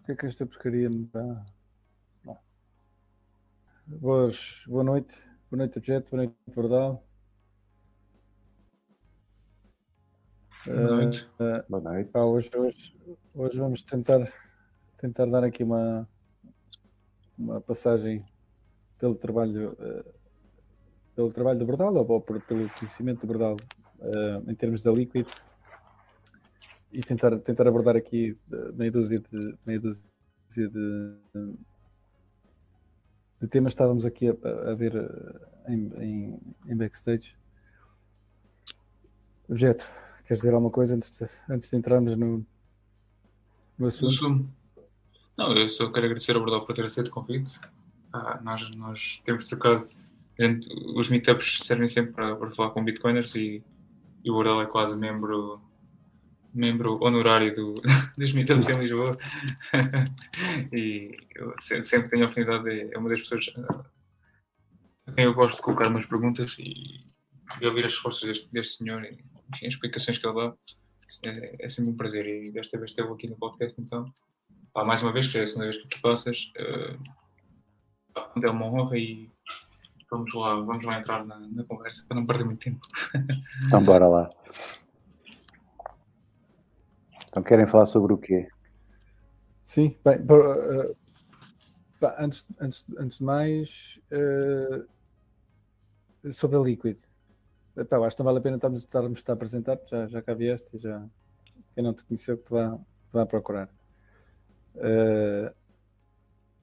O que é que esta pescaria me dá? Boas, boa noite. Boa noite, Objeto. Boa noite, Bordal. Boa noite. Uh, boa noite. Pá, hoje, hoje, hoje vamos tentar, tentar dar aqui uma, uma passagem pelo trabalho, uh, pelo trabalho do Bordal ou por, pelo conhecimento do Bordal uh, em termos da Liquid e tentar, tentar abordar aqui meia dúzia de, meia dúzia de, de temas que estávamos aqui a, a ver eh, em, em, em, backstage. Objeto, queres dizer alguma coisa antes de, antes de entrarmos no, no assunto? Não, eu só quero agradecer ao Bordal por ter aceito o convite. Ah, nós, nós temos trocado. Os meetups servem sempre para, para falar com bitcoiners e, e o Bordal é quase membro membro honorário do, dos Meetups em Lisboa. E eu sempre, tenho a oportunidade, de, é uma das pessoas a quem eu gosto de colocar umas perguntas e, e ouvir as respostas deste, deste senhor e enfim, as explicações que ele dá. É, é, sempre um prazer e desta vez esteve aqui no podcast então. Pá, mais uma vez, que é a segunda vez que tu passas uh, é uma honra e vamos lá, vamos lá entrar na, na conversa para não perder muito tempo. Então bora lá então querem falar sobre o quê? Sim, bem, uh, antes, antes, antes de mais, uh, sobre a Liquid. Epá, acho que não vale a pena estarmos, estarmos a apresentar, já, já cá vieste, já quem não te conheceu que te vá, te vá procurar. Uh,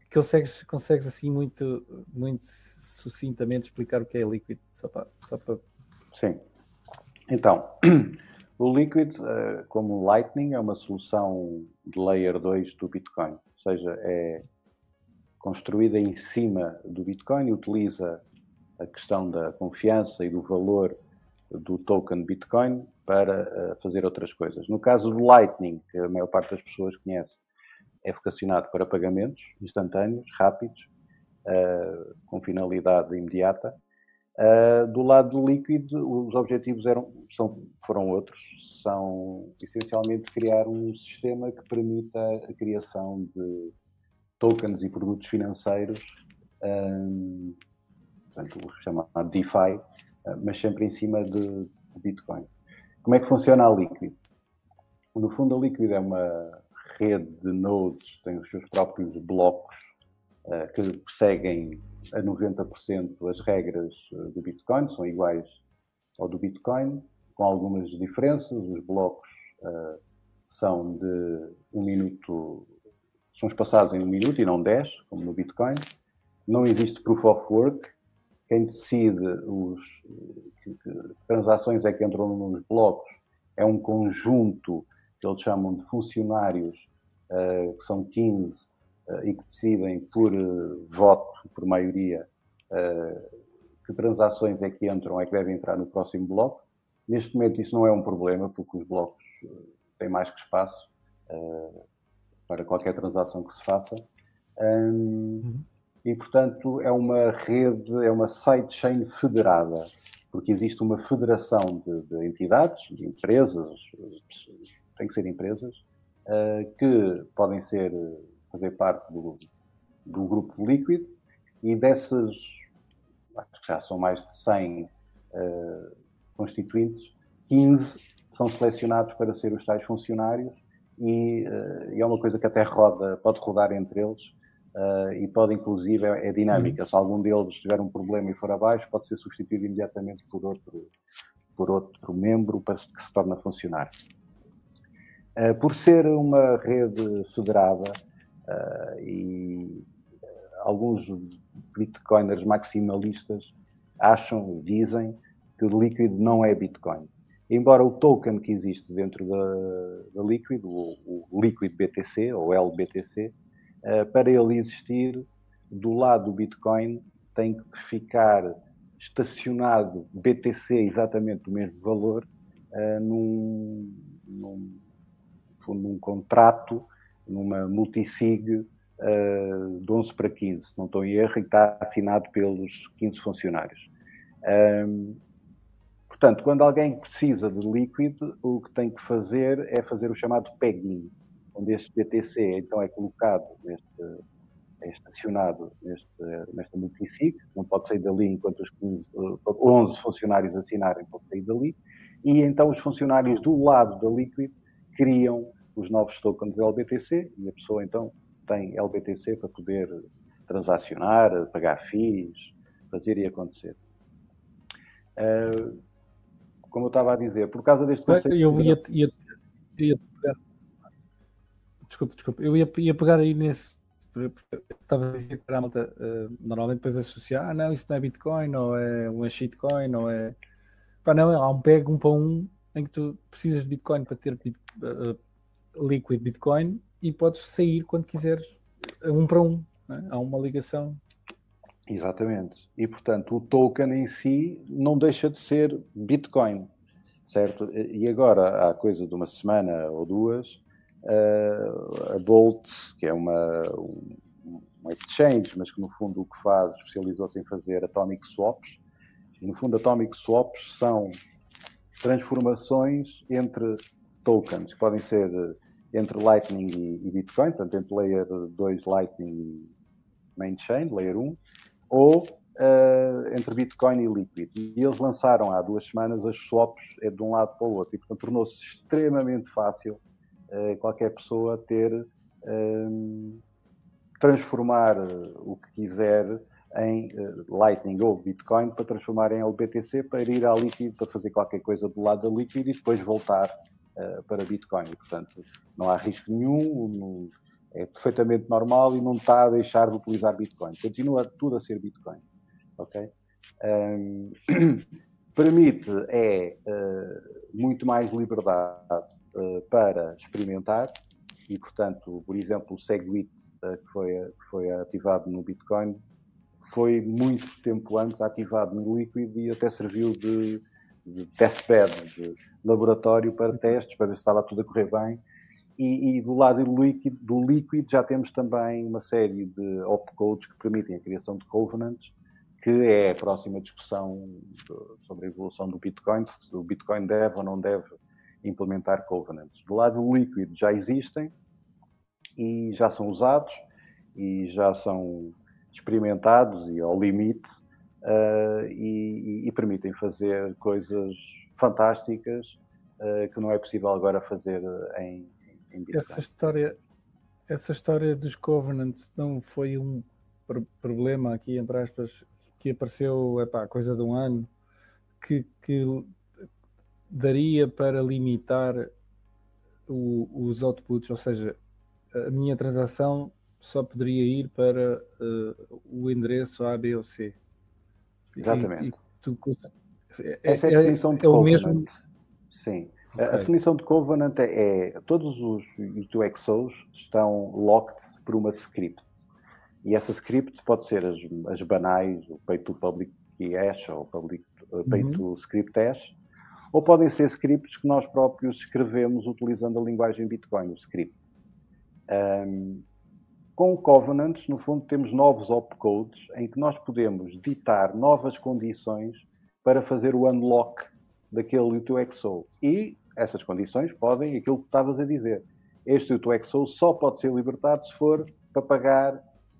que consegues, consegues assim muito, muito sucintamente explicar o que é Liquid, só para, só para... Sim. Então, O Liquid, eh, como Lightning, é uma solução de Layer 2 do Bitcoin, ou seja, é construída em cima do Bitcoin e utiliza a questão da confiança e do valor do token Bitcoin para eh, fazer outras coisas. No caso do Lightning, que a maior parte das pessoas conhece, é vocacionado para pagamentos instantâneos, rápidos, eh, com finalidade imediata. Uh, do lado do Liquid, os objetivos eram, são, foram outros. São, essencialmente, criar um sistema que permita a criação de tokens e produtos financeiros, um, portanto, o chamado DeFi, uh, mas sempre em cima de, de, Bitcoin. Como é que funciona a Liquid? No fundo, a Liquid é uma rede de nodes, tem os seus próprios blocos uh, que seguem a 90% as regras eh, do Bitcoin são iguais ao do Bitcoin, com algumas diferenças. Os blocos uh, são de um minuto, são espaçados em um minuto e não 10, como no Bitcoin. Não existe proof of work. Quem decide os, que, que transações é que entram nos blocos é um conjunto que eles chamam de funcionários, uh, que são 15 eh, e que decidem por eh, voto, por maioria, eh, que transações é que entram, é que devem entrar no próximo bloco. Neste momento isso não é um problema, porque os blocos têm mais que espaço para qualquer transação que se faça. Uhum. E, portanto, é uma rede, é uma sidechain federada, porque existe uma federação de, de entidades, de empresas, tem que ser empresas, que podem ser fazer parte do, do grupo Liquid e dessas, acho que já são mais de 100 uh, eh, constituintes, 15 são selecionados para ser os tais funcionários e, uh, e é uma coisa que até roda, pode rodar entre eles uh, e pode inclusive, é, é dinâmica, uhum. se algum deles tiver um problema e for abaixo, pode ser substituído imediatamente por outro, por outro membro para que se torne a funcionar. por ser uma rede federada, Uh, e alguns bitcoiners maximalistas acham, dizem, que o Liquid não é Bitcoin. Embora o token que existe dentro da, da Liquid, o, o, Liquid BTC ou LBTC, uh, para ele existir, do lado do Bitcoin tem que ficar estacionado BTC exatamente do mesmo valor uh, num, num, num contrato numa multisig uh, de 11 para 15, se não estou em erro, e está assinado pelos 15 funcionários. Um, portanto, quando alguém precisa de líquido, o que tem que fazer é fazer o chamado pegging, onde este BTC então é colocado, neste, é estacionado neste, nesta multisig, não pode sair dali enquanto os 15, 11 funcionários assinarem, pode sair dali, e então os funcionários do lado da Liquid criam os novos tokens LBTC e a pessoa então tem LBTC para poder transacionar, pagar FIIs, fazer e acontecer. Uh, como eu estava a dizer, por causa deste conceito. Eu ia, ia, ia pegar. Desculpa, desculpa. Eu ia, ia pegar aí nesse. Estava a dizer para a malta, uh, normalmente depois associar, ah, não, isso não é Bitcoin, ou é uma shitcoin, ou é. Pá, não, há um peg um para um em que tu precisas de Bitcoin para ter uh, liquid Bitcoin e podes sair quando quiseres, um para um. É? Há uma ligação Exatamente. E, portanto, o token em si não deixa de ser Bitcoin, certo? E agora, há coisa de uma semana ou duas, uh, a Bolt, que é uma, uma exchange, mas que no fundo o que faz, especializou-se em fazer atomic swaps. E, no fundo, atomic swaps são transformações entre tokens, que podem ser entre Lightning e, e Bitcoin, portanto, entre Layer 2 Lightning e Main Chain, Layer 1, ou uh, entre Bitcoin e Liquid. E eles lançaram há duas semanas as swaps é de um lado para o outro. E, portanto, tornou-se extremamente fácil uh, qualquer pessoa ter, um, transformar o que quiser em Lightning ou Bitcoin para transformar em LBTC para ir à Liquid para fazer qualquer coisa do lado da Liquid e depois voltar para Bitcoin. Portanto, não há risco nenhum, é perfeitamente normal e não está a deixar de utilizar Bitcoin. Continua tudo a ser Bitcoin. Ok? Um, permite é uh, muito mais liberdade uh, para experimentar e, portanto, por exemplo, o Segwit uh, que, foi, que foi ativado no Bitcoin foi muito tempo antes ativado no Liquid e até serviu de, de testbed, de laboratório para testes, para ver se estava tudo a correr bem e, e, do lado do líquido, do líquido já temos também uma série de opcodes que permitem a criação de covenants, que é a próxima discussão sobre a evolução do Bitcoin, se o Bitcoin deve ou não deve implementar covenants. Do lado do líquido já existem e já são usados e já são experimentados e ao limite uh, e, e, permitem fazer coisas fantásticas uh, que não é possível agora fazer em, essa história, essa história dos Covenants não foi um problema aqui, entre aspas, que apareceu epá, coisa de um ano, que, que daria para limitar o, os outputs, ou seja, a minha transação só poderia ir para uh, o endereço A, B ou C. Exatamente. E, e tu, é, Essa é a definição é, de é o mesmo. Sim. Okay. A definição de Covenant é, é todos os UTXOs estão locked por uma script. E essa script pode ser as, as banais, o pay to public hash ou public, uh, pay uhum. to script hash, ou podem ser scripts que nós próprios escrevemos utilizando a linguagem Bitcoin, o script. Um, com o Covenant, no fundo, temos novos opcodes em que nós podemos ditar novas condições para fazer o unlock daquele UTXO. E essas condições podem, aquilo que estavas a dizer, este UTXO só pode ser libertado se for para pagar,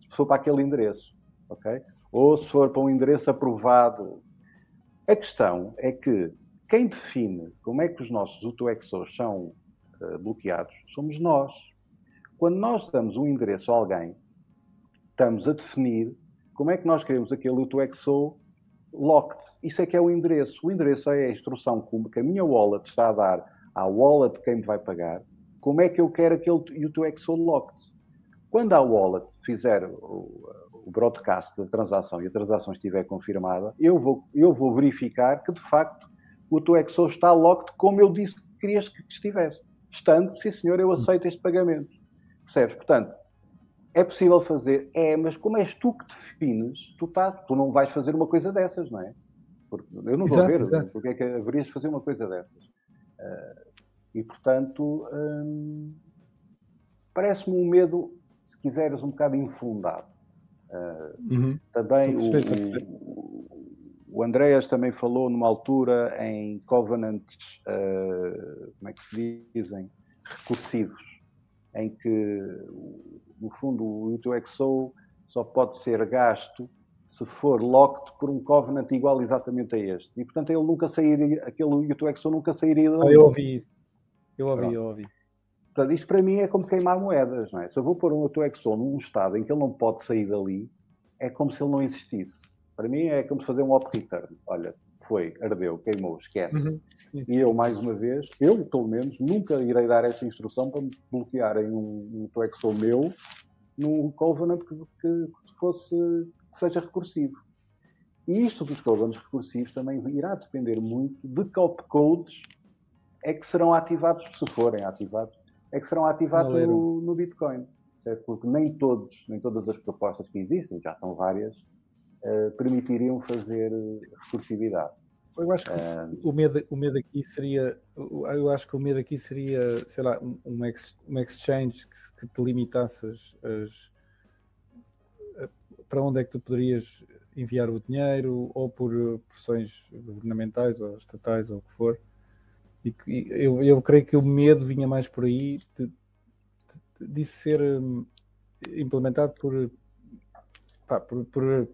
se for para aquele endereço, ok? Ou se for para um endereço aprovado. A questão é que quem define como é que os nossos UTXOs são uh, bloqueados somos nós. Quando nós damos um endereço a alguém, estamos a definir como é que nós queremos aquele UTXO locked. Isso é que é o endereço. O endereço é a instrução que a minha wallet está a dar à wallet de quem me vai pagar, como é que eu quero aquele U2XO locked. Quando a wallet fizer o, broadcast da transação e a transação estiver confirmada, eu vou, eu vou verificar que de facto o UTXO está locked como eu disse que querias que estivesse. Estando, sim senhor, eu aceito este pagamento. Percebes? Portanto, é possível fazer, é, mas como és tu que defines, tu, tá, tu não vais fazer uma coisa dessas, não é? Porque eu não vou ver exato. porque é que haverias de fazer uma coisa dessas. Uh, e, portanto, um, parece-me um medo, se quiseres, um bocado infundado. Uh, uhum. Também o, o, Andreas também falou numa altura em covenants, uh, como é que se dizem, recursivos em que, no fundo, o UTXO só pode ser gasto se for locked por um covenant igual exatamente a este. E, portanto, ele nunca sairia, aquele UTXO nunca sairia dali. Ah, eu ouvi isso. Eu ouvi, eu ouvi. Portanto, isto para mim é como queimar moedas, não é? Se eu vou pôr um UTXO num estado em que ele não pode sair dali, é como se ele não existisse. Para mim é como se fazer um op-return. Olha, foi, ardeu, queimou, esquece. Uhum. E eu, mais uma vez, eu, pelo menos, nunca irei dar essa instrução para me bloquearem um, um Toexo meu num Covenant que, que, fosse, que seja recursivo. E isto dos Covenants recursivos também irá depender muito de que opcodes é que serão ativados, se forem ativados, é que serão ativados no, no, Bitcoin. Certo? Porque nem todos, nem todas as propostas que existem, já são várias, uh, permitiriam fazer recursividade. Eu acho que uh, o, medo, o medo aqui seria, eu acho que o medo aqui seria, sei lá, um, um, ex, um exchange que, que te limitasse as, as, para onde é que tu poderias enviar o dinheiro, ou por pressões governamentais ou estatais ou o que for. E, e eu, eu creio que o medo vinha mais por aí de, de, de ser hum, implementado por, pá, por, por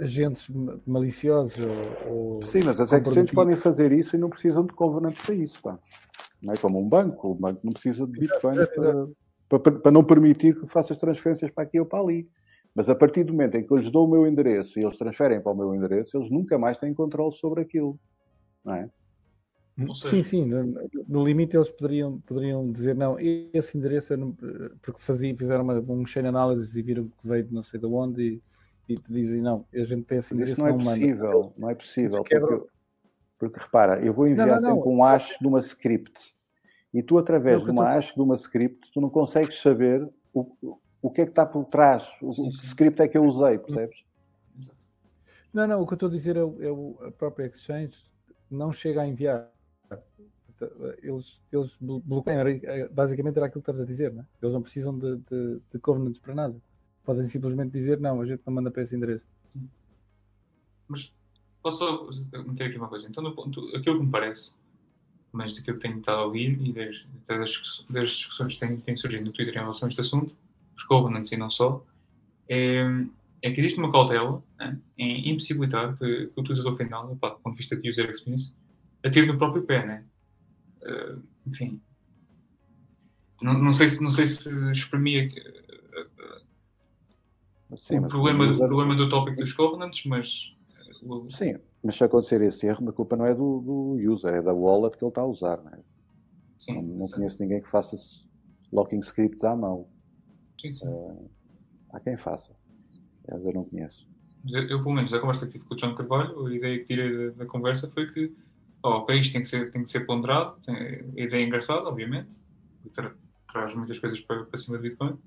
agentes maliciosos ou, ou Sim, mas as exchanges podem fazer isso e não precisam de covenants para isso, pá. Não é como um banco, o banco não precisa de Bitcoin para, para, para, não permitir que faças transferências para aqui ou para ali. Mas a partir do momento em que eu lhes dou o meu endereço e eles transferem para o meu endereço, eles nunca mais têm controle sobre aquilo. Não é? Sim, sim, no, no, limite eles poderiam, poderiam dizer não, esse endereço, não, porque fazia, fizeram uma, um chain analysis e viram que veio de não sei de onde e e te dizem não, a gente pensa nisso. Não, não é possível, manda. não é possível. Porque, porque, repara, eu vou enviar não, não, sempre um hash de uma script e tu, através de uma tô... hash de uma script, tu não consegues saber o, o que é que está por trás, o, sim, sim. que script é que eu usei, percebes? Não, não, o que eu estou a dizer é, o, é o, a própria Exchange não chega a enviar. Eles, eles bloqueiam, basicamente era aquilo que estavas a dizer, não é? Eles não precisam de, de, de covenants para nada. Podem simplesmente dizer não, a gente não manda para esse endereço. Mas posso meter aqui uma coisa? Então, no ponto, aquilo que me parece, mas daquilo que tenho estado a ouvir e das, das, discussões que têm, surgido no Twitter em relação a este assunto, os covenants e não só, é, é que existe uma cautela né, em impossibilitar que, que, o utilizador final, opa, do ponto de vista de user experience, atire no próprio pé, né? Uh, enfim. Não, não, sei se, não sei se exprimia Sim, o problema, user... problema do tópico dos covenants, mas. Sim, mas se acontecer esse erro, a culpa não é do, do user, é da wallet que ele está a usar. Não, é? sim, não, não conheço ninguém que faça locking scripts à mão. Sim, sim. Uh, há quem faça. Eu não conheço. Eu, eu, pelo menos, da conversa que tive com o John Carvalho, a ideia que tirei da, da conversa foi que oh, ok, isto tem que ser, tem que ser ponderado, tem, a ideia é engraçada, obviamente, tra traz muitas coisas para, para cima do Bitcoin,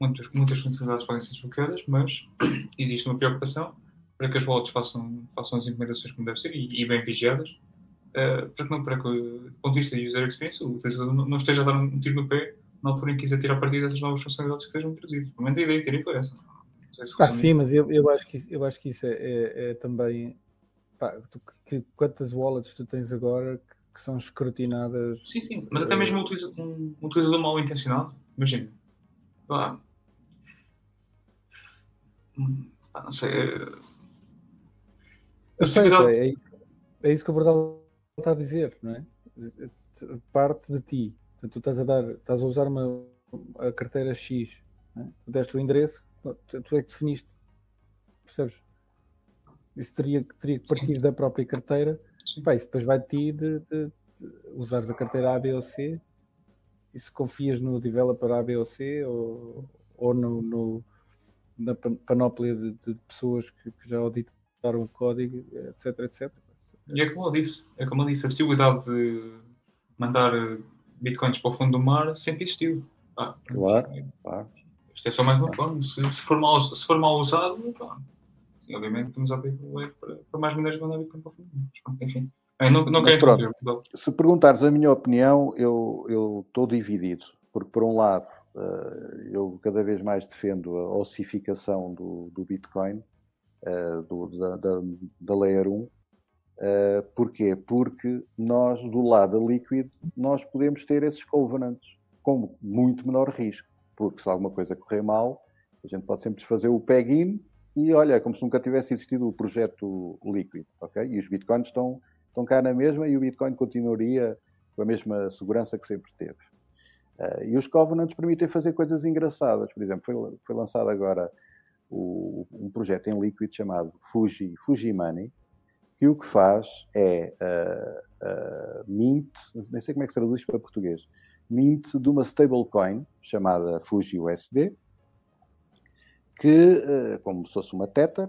muitas, muitas funcionalidades podem ser desbloqueadas, mas existe uma preocupação para que as wallets façam, façam as implementações como deve ser e, e bem vigiadas, uh, para que, não, para que, do ponto de vista de user experience, o utilizador não esteja a dar um tiro no pé na altura em que quiser tirar partido dessas novas funcionalidades que sejam introduzidas. Pelo menos a ideia tirei foi essa. Ah, sim, mas eu, eu, acho que, eu acho que isso é, é, é também. Pá, tu, que, quantas wallets tu tens agora que, que são escrutinadas? Sim, sim, mas até mesmo um um, um utilizador mal intencionado, imagina, não sei. É, eu sei, é, é isso que o Bordal está a dizer, não é? Parte de ti. Portanto, tu estás a dar, estás a usar uma a carteira X, é? tu deste o endereço, tu, tu é que definiste, percebes? Isso teria, teria que partir Sim. da própria carteira. Pá, isso depois vai de ti de, de, de usares a carteira A, B ou C. E se confias no developer A, B ou C, ou, ou no, no na panóplia de, de pessoas que, que, já auditaram o código, etc, etc. E é como eu disse, é como eu disse, a possibilidade de mandar eh, bitcoins para o fundo do mar sempre existiu. Ah, claro, claro. Isto é só mais uma forma. Se, se, for, mal, se for mal usado, sim, obviamente estamos a abrir para, para mais maneiras de mandar bitcoin para o fundo. Mas, enfim. É, não, não Mas, pronto, se perguntares a minha opinião, eu estou dividido. Porque, por um lado, eu cada vez mais defendo a ossificação do, do Bitcoin, uh, do, da, da, da Layer 1. Uh, eh, porquê? Porque nós, do lado da Liquid, nós podemos ter esses covenants com muito menor risco, porque se alguma coisa correr mal, a gente pode sempre fazer o peg-in e olha, é como se nunca tivesse existido o projeto líquido, ok? E os bitcoins estão, estão cá na mesma e o bitcoin continuaria com a mesma segurança que sempre teve. Uh, e os covenants permitem fazer coisas engraçadas. Por exemplo, foi, foi lançado agora o, um projeto em líquido chamado Fuji, Fuji Money, que o que faz é uh, uh, mint, nem sei como é que se traduz para português, mint de uma stablecoin chamada Fuji USD, que, como se fosse uma Tether,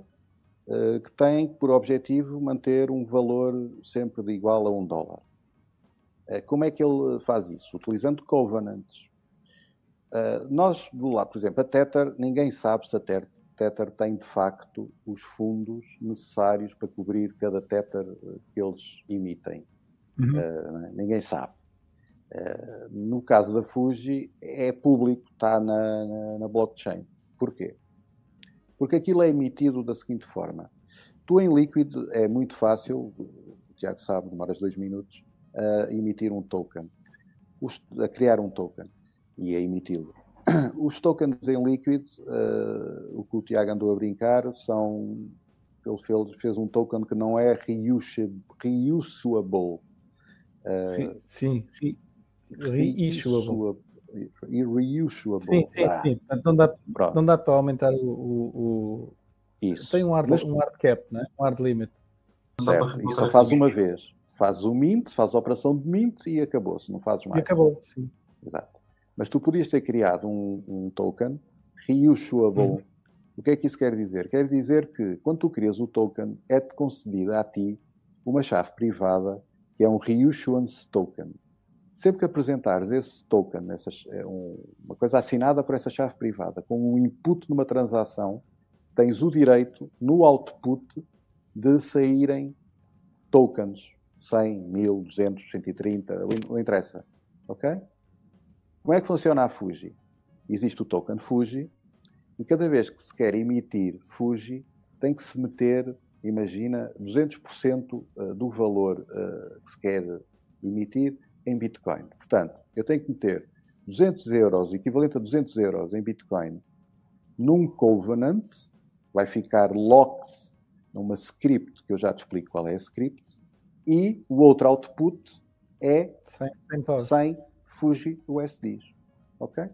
que tem por objetivo manter um valor sempre de igual a um dólar. Como é que ele faz isso? Utilizando covenants. nós, do lado, por exemplo, a Tether, ninguém sabe se a Tether tem de facto os fundos necessários para cobrir cada Tether eh, que eles emitem. Uhum. Uh, ninguém sabe. No caso da Fuji, é público, está na, na, na, blockchain. Porquê? Porque aquilo é emitido da seguinte forma: tu em líquido é muito fácil, o Tiago sabe, demoras dois minutos, a emitir um token, a criar um token e a emiti-lo. Os tokens em líquido, uh, o que o Tiago andou a brincar, são. Ele fez, fez um token que não é reusable. reusable. Uh, sim, re, reissuable. Reusable. Sim, sim, ah. sim. Não dá, não dá para aumentar o. o, o... Isso. Tem um hard, Mas... um hard cap, né? um hard limit. Certo, e só faz uma vez. Faz o mint, faz a operação de mint e acabou-se, não fazes mais. E acabou, sim. Exato. Mas tu podias ter criado um, um token reusable. Uhum. O que é que isso quer dizer? Quer dizer que quando tu crias o token, é-te concedida a ti uma chave privada que é um reissuance token. Sempre que apresentares esse token, essa, é um, uma coisa assinada por essa chave privada, com um input numa transação, tens o direito, no output, de saírem tokens. 100, 1000, 200, 130, não interessa. Ok? Como é que funciona a Fuji? Existe o token Fuji e cada vez que se quer emitir Fuji, tem que se meter, imagina, 200% eh, do valor uh, que se quer emitir em Bitcoin. Portanto, eu tenho que meter 200 euros, equivalente a 200 euros em Bitcoin, num Covenant, vai ficar locked numa script, que eu já te explico qual é a script, e o outro output é 100, 100 Fuji USDs. Ok?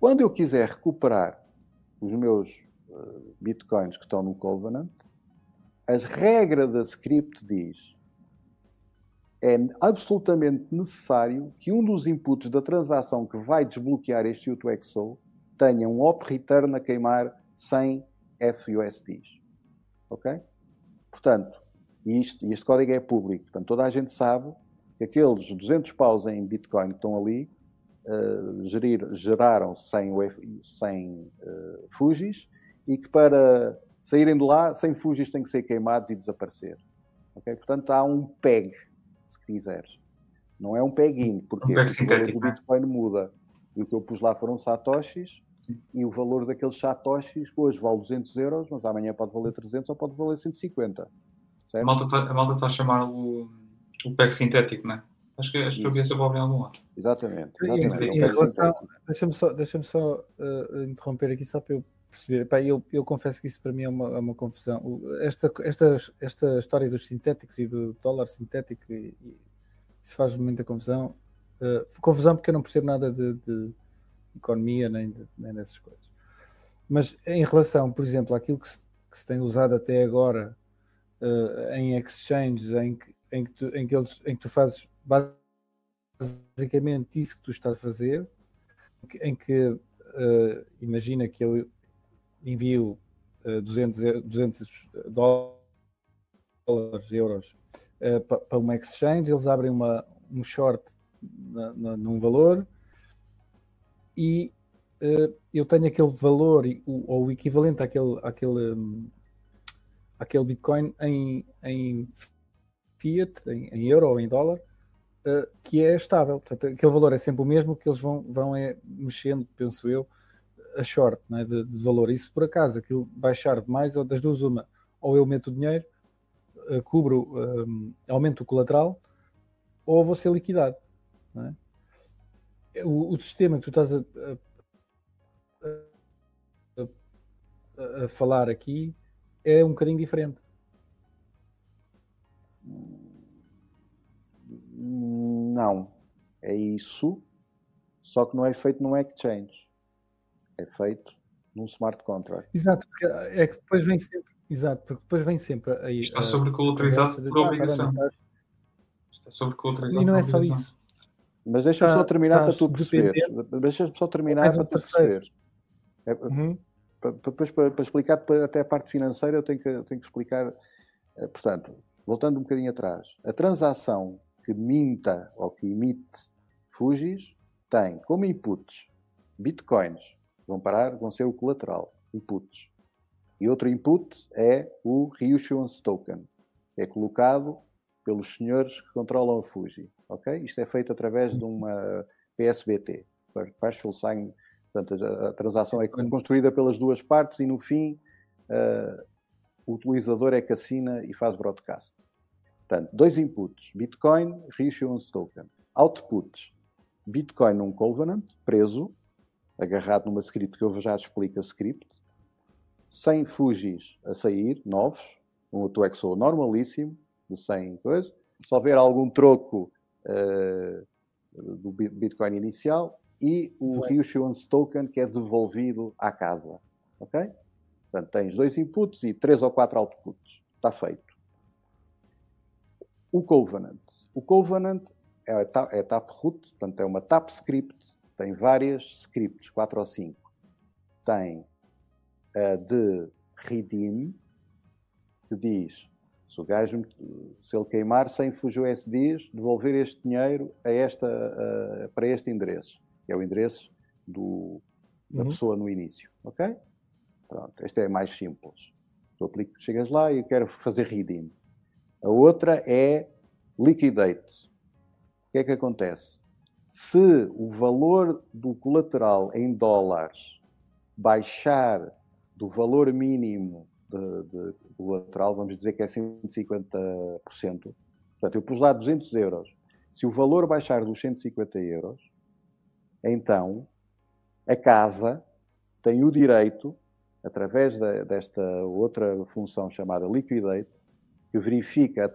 Quando eu quiser recuperar os meus uh, bitcoins que estão no Covenant, as regras da script diz é absolutamente necessário que um dos inputs da transação que vai desbloquear este UTXO tenha um op return a queimar 100 FUSDs. Ok? Portanto, isto, este código é público, portanto toda a gente sabe que aqueles 200 paus em Bitcoin que estão ali uh, gerir, geraram 100, 100 uh, Fujis e que para saírem de lá, 100 Fujis têm que ser queimados e desaparecer. Okay? Portanto, há um PEG, se quiseres. Não é um PEG-in, porque, um PEG o valor do Bitcoin muda. E o que eu pus lá foram satoshis, Sim. e o valor daqueles satoshis hoje vale 200 euros, mas amanhã pode valer 300 ou pode valer 150. Certo? A malta está tá a chamar o o PEC sintético, não é? Acho que, acho que eu vi essa em algum lado. Exatamente. exatamente. Deixa-me só, deixa só uh, interromper aqui só para eu perceber. Pá, eu, eu confesso que isso para mim é uma, é uma confusão. Esta, esta, esta história dos sintéticos e do dólar sintético, e, e isso faz muita confusão. Uh, confusão porque eu não percebo nada de, de economia nem, de, nem dessas coisas. Mas em relação, por exemplo, àquilo que se, que se tem usado até agora uh, em exchanges em que em que, tu, em, que eles, em que tu fazes basicamente isso que tu estás a fazer, em que uh, imagina que eu envio uh, 200, 200 dólares, euros uh, para, para uma exchange, eles abrem uma, um short na, na, num valor e eu tenho aquele valor ou o equivalente àquele, àquele, um, àquele Bitcoin em, em fiat, em, em euro ou em dólar, uh, que é estável. Portanto, aquele valor é sempre o mesmo que eles vão, vão é, mexendo, penso eu, a short é, de, de, valor. Se por acaso aquilo baixar demais, ou das duas, uma, ou eu meto o dinheiro, uh, cubro, um, aumento o colateral, ou vou ser liquidado. É? o, o sistema que tu estás a, a, a, a falar aqui é um bocadinho diferente. Não. É isso, só que não é feito num exchange. É feito num smart contract. Exato, porque é que depois vem sempre. Exato, porque depois vem sempre aí. Está sobrecolateralizado por obrigação. Está sobrecolateralizado E não é só isso. Mas deixa-me só terminar para tu perceberes. Deixa-me só terminar para tu perceberes. É, uhum. Depois, para, para, explicar até a parte financeira, eu tenho que, tenho que explicar. Eh, portanto, voltando um bocadinho atrás, a transação que minta ou que emite Fugis tem como inputs bitcoins, vão parar, vão ser o colateral, inputs. E outro input é o reissuance token, é colocado pelos senhores que controlam a Fuji. Okay? Isto é feito através de uma PSBT, Partial Sign. Portanto, a, a transação é construída pelas duas partes e no fim uh, o utilizador é que assina e faz broadcast. Portanto, dois inputs: Bitcoin, reissuance token. Outputs: Bitcoin num covenant, preso, agarrado numa script que eu já explico a script, sem fugis a sair, novos, um UTXO normalíssimo, de 100 coisas. Se houver algum troco uh, do Bitcoin inicial e o Vai. reissuance token que é devolvido à casa. Ok? Portanto, tens dois inputs e três ou quatro outputs. Está feito. O Covenant. O Covenant é, é taproot, portanto, é uma tap script, tem várias scripts, quatro ou cinco. Tem a de redeem, que diz se o gajo, se ele queimar sem fugir USDs, devolver este dinheiro a esta, a, para este endereço, que é o endereço do, da uhum. pessoa no início. Ok? Pronto, este é mais simples. Tu aplico, chegas lá e quero fazer redeem. A outra é liquidate. O que é que acontece? Se o valor do colateral em dólares baixar do valor mínimo de, de, do lateral, vamos dizer que é 150%. Portanto, eu pus lá 200 euros. Se o valor baixar dos 150 euros, então a casa tem o direito, através de, desta outra função chamada liquidate, que verifica,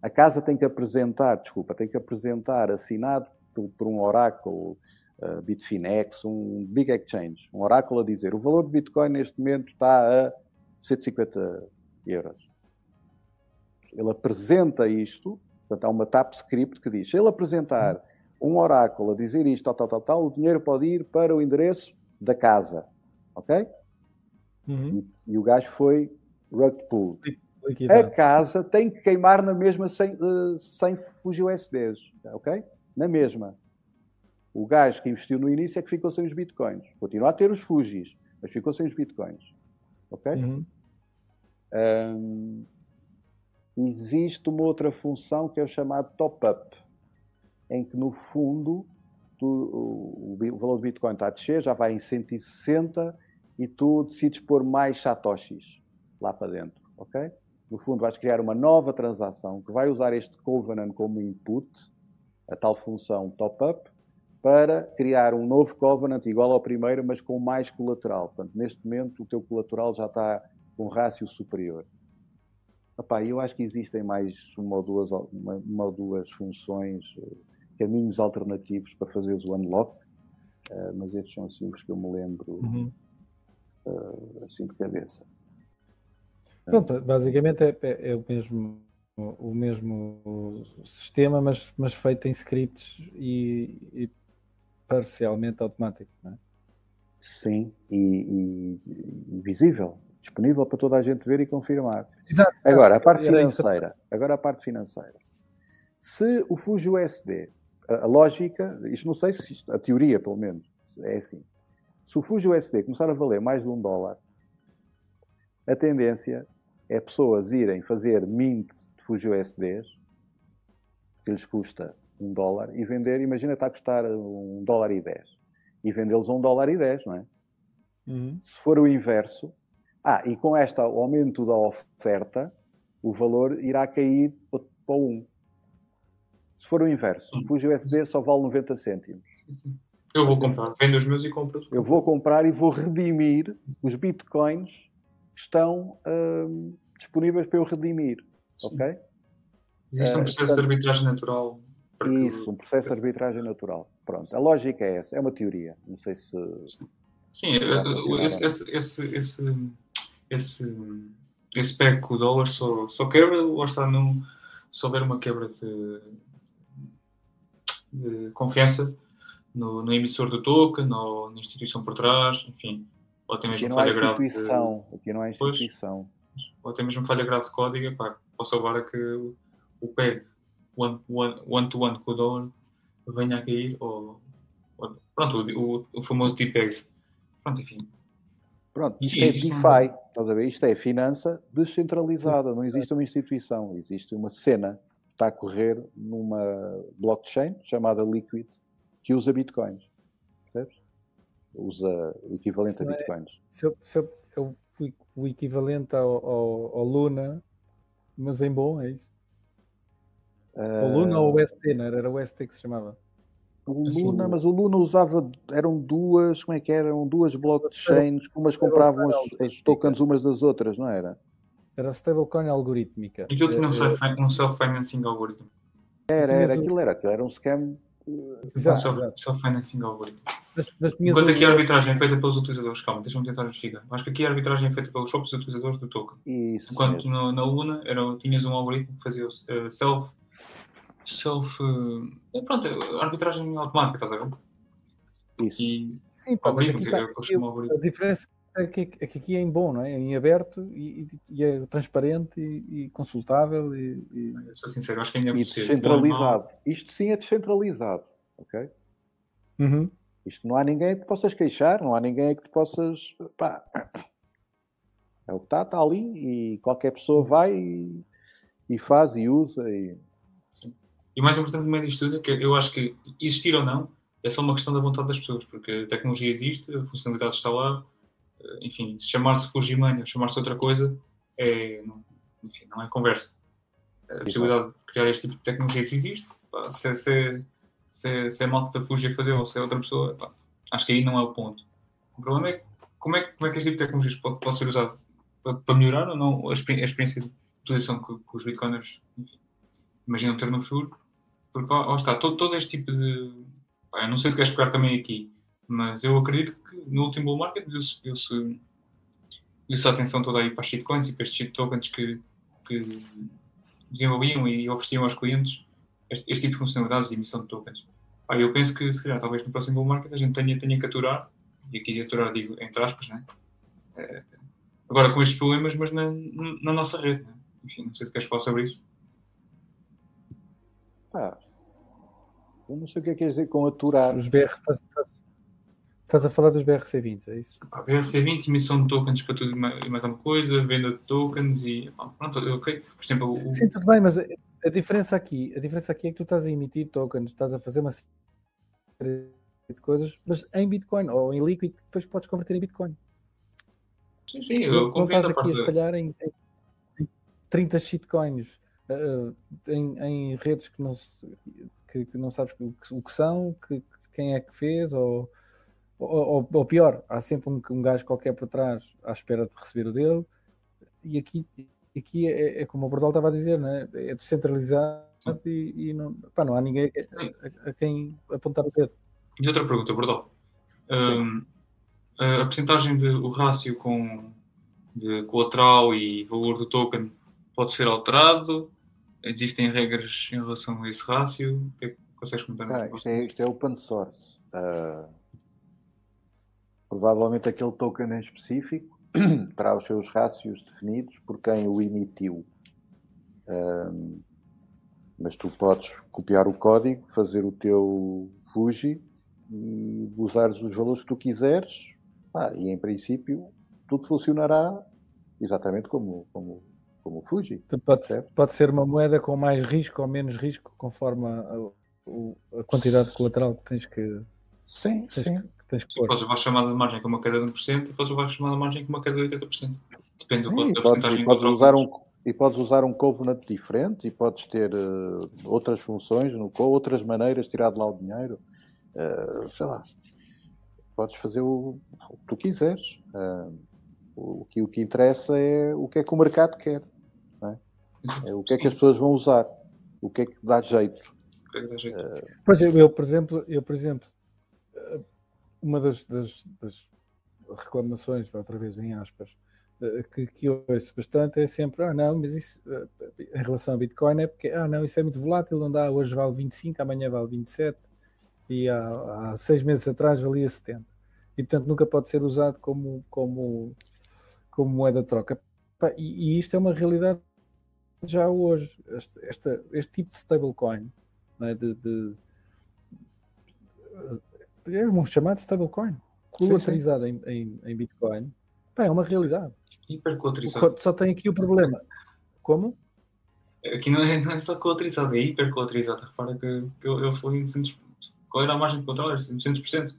a casa tem que apresentar, desculpa, tem que apresentar assinado por, por um oráculo uh, Bitfinex, um Big Exchange, um oráculo a dizer o valor do Bitcoin neste momento está a 150 euros. Ele apresenta isto, portanto, há uma TAP script que diz: se ele apresentar um oráculo a dizer isto, tal, tal, tal, tal, o dinheiro pode ir para o endereço da casa. Ok? Uhum. E, e, o gajo foi rug pull. A casa tem que queimar na mesma sem, uh, sem fugir USDs. Ok? Na mesma. O gajo que investiu no início é que ficou sem os bitcoins. Continua a ter os fugis, mas ficou sem os bitcoins. Ok? Uhum. Um, existe uma outra função que é o chamado top-up, em que no fundo tu, o, o, valor do Bitcoin está a descer, já vai em 160 e tu decides pôr mais satoshis lá para dentro, ok? No fundo vais criar uma nova transação que vai usar este Covenant como input, a tal função top-up, para criar um novo Covenant igual ao primeiro, mas com mais colateral. Portanto, neste momento o teu colateral já está com rácio superior. Epá, eu acho que existem mais uma ou duas, uma, uma ou duas funções, eh, caminhos alternativos para fazeres o unlock, uh, mas estes são assim os que eu me lembro uhum. uh, assim de cabeça. Pronto, basicamente é, é, é, o mesmo o mesmo sistema, mas, mas feito em scripts e, e parcialmente automático, não é? Sim, e, e, visível disponível para toda a gente ver e confirmar. Exato. Agora, a parte financeira. Agora, a parte financeira. Se o Fuji USD, a, a lógica, isto não sei se isto, a teoria pelo menos, é assim. Se o Fuji USD começar a valer mais de um dólar, a tendência é pessoas irem fazer mint de Fuji USDs, que lhes custa um dólar, e vender, imagina está a custar um dólar e dez, e vendê-los a um dólar e dez, não é? Uhum. Se for o inverso, ah, e com este aumento da oferta, o valor irá cair para 1. Se for o inverso, o Fuji USD só vale 90 cêntimos. Eu vou comprar, vendo os meus e compro. Eu vou comprar e vou redimir os bitcoins que estão hum, disponíveis para eu redimir. Sim. Ok? Existe um Eh, processo portanto- de arbitragem natural. Isso, um processo de arbitragem natural. Pronto, a lógica é essa, é uma teoria. Não sei se. Sim, eh, funcionar esse, esse, esse, esse, esse, peg o dólar só, só quebra ou está no, se houver uma quebra de, de confiança no, no emissor do token ou na instituição por trás, enfim, ou até mesmo falha grave de. Aqui não há Pois. instituição. ou até mesmo falha grave de código, epá, posso salvar a que o- peg one, one, one com o dólar venha a cair ou, ou- pronto, o, o, famoso T-peg. Pronto, enfim. Pronto, isto Sim, é existe um- DeFi, estás a ver? Isto é finança descentralizada, não existe uma instituição, existe uma cena está a correr numa blockchain chamada Liquid que usa bitcoins, percebes? Usa o equivalente a é- bitcoins. Se eu, se eu, é o, equivalente ao, ao, ao Luna, mas em bom, é isso? O Luna Ah, ou o UST, não era? Era o UST que se chamava. O Luna, mas o Luna usava, eram duas, como é que eram? Duas blockchains, umas compravam as, as tokens umas das outras, não era? Era stablecoin algorítmica. Aquilo tinha um Eh, self- um self-financing algoritmo. Era, era, aquilo era, aquilo era um scam. Um Exato, self- exato. self-financing algoritmo. Mas, mas Enquanto aqui a arbitragem é feita pelos utilizadores, calma, deixa-me tentar justificar. Acho que aqui a arbitragem é feita pelos próprios utilizadores do token. Isso Enquanto mesmo. no- na Luna era, tinhas um algoritmo que fazia o eh, self. self. eh, pronto, a arbitragem automática, estás a ver? Isso. E Sim, pá, mas algoritmo, aqui que tá- é a diferença é que, é que aqui é em bom, não é? É em aberto e, e- e é transparente e, e consultável e, e- Sou sincero, acho que ainda é E descentralizado. Isto sim é descentralizado, ok? Uhum. Isto não há ninguém que te possas queixar, não há ninguém que te possas. Pá. É o que está, está ali e qualquer pessoa vai e, e faz e usa. E... E o mais importante no meio disto tudo é que eu acho que existir ou não é só uma questão da vontade das pessoas, porque a tecnologia existe, a funcionalidade está lá, enfim, se chamar-se Fujimania ou chamar-se outra coisa, é, não, enfim, não é conversa. A possibilidade de criar este tipo de tecnologia existe, pá, se, é- se, é- se, é- se é a malta da Fuji a fazer ou se é outra pessoa, pá, acho que aí não é o ponto. O problema é como é, como é que este tipo de tecnologias pode, pode ser usado para, para melhorar ou não a, experi- a experiência de utilização que, que os bitcoiners enfim, imaginam ter no futuro, porque lá está, todo, todo este tipo de. pá, eu não sei se queres pegar também aqui, mas eu acredito que no último bull market deu-se deu-se- deu-se a atenção toda aí para as shitcoins e para estes shit tokens que, que desenvolviam e ofereciam aos clientes este, este tipo de funcionalidades de emissão de tokens. Pá, eu penso que, se calhar, talvez no próximo bull market a gente tenha, tenha que aturar, e aqui aturar digo entre aspas, né? Eh, agora com estes problemas, mas na, na nossa rede. Né? Enfim, não sei se queres falar sobre isso. Pá, eu não sei o que é que quer dizer com aturar. Os BR, estás, a falar dos BRC20, é isso? Pá, BRC20, emissão de tokens para tudo e mais alguma coisa, venda de tokens e pronto, ok. Por exemplo, o, Sim, tudo bem, mas a diferença aqui, a diferença aqui é que tu estás a emitir tokens, estás a fazer uma série de coisas, mas em Bitcoin ou em líquido que depois podes converter em Bitcoin. sim, sim, eu não estás aqui a espalhar em, em 30 shitcoins uh, em, em redes que não, que, que não sabes o que, o que são, que, quem é que fez, ou, ou, ou- ou pior, há sempre um, um gajo qualquer por trás à espera de receber o dele, e aqui, aqui é, é como o Bordal estava a dizer, não é? é descentralizado e, e não, pá, não há ninguém a, a- a quem apontar o dedo. E outra pergunta, Bordal. Um, a, a percentagem de o rácio com de colateral e valor do token pode ser alterado? Existem regras em relação a esse rácio? O que é que consegues comentar? Ah, isto, é, isto é open source. Ah, provavelmente aquele token em específico terá os seus rácios definidos por quem o emitiu. Ahm, mas tu podes copiar o código, fazer o teu Fuji e usares os valores que tu quiseres pá, e em princípio tudo funcionará exatamente como, como, como o Fuji. Portanto, Pode, Certo. pode ser uma moeda com mais risco ou menos risco, conforme a, a quantidade de colateral que tens que, Sim, tens sim. que tens que Sim, pôr. podes levar a chamada de margem com uma queda de 1% e podes levar a chamada de margem com uma queda de 80%. Depende do Sim, quanto e da podes, porcentagem e podes de usar um e podes usar um covenant diferente e podes ter eh, outras funções no co- outras maneiras de tirar de lá o dinheiro Uh, sei lá, podes fazer o, o que tu quiseres. Uh, o, que, o que interessa é o que é que o mercado quer. É? é? o que é que as pessoas vão usar. O que é que dá jeito. Uh, pois eu, eu, por exemplo, eu, por exemplo, uma das, das, das reclamações, outra vez em aspas, que, que eu ouço bastante é sempre, ah não, mas isso em relação ao Bitcoin é porque, ah não, isso é muito volátil, não dá, hoje vale 25, amanhã vale 27 e há, há seis meses atrás valia 70 e portanto nunca pode ser usado como, como, como moeda de troca. E, e isto é uma realidade já hoje. Este, esta, este tipo de stablecoin é? de, de, é um chamado stablecoin colateralizado em, em, em, Bitcoin pá, é uma realidade. Hipercolaterizado. Só tem aqui o problema. Como? Aqui não é, não é só colaterizado, é hipercolaterizado. Repara que, que eu, eu fui em 200%. Qual era a margem de controle? 200%.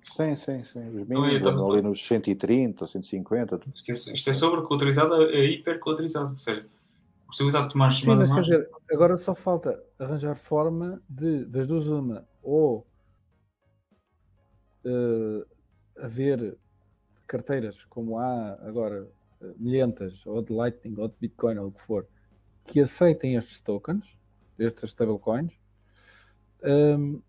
Sim, sim, sim. Os mínimos então, ali nos 130, 150. Isto é, isto é sobrecolaterizado, é hipercolaterizado. Ou seja, a possibilidade de tomar Sim, mas quer dizer, agora só falta arranjar forma de, das duas uma, ou uh, haver carteiras como há agora uh, milhentas, ou de Lightning, ou de Bitcoin, ou o que for, que aceitem estes tokens, estes stablecoins, um,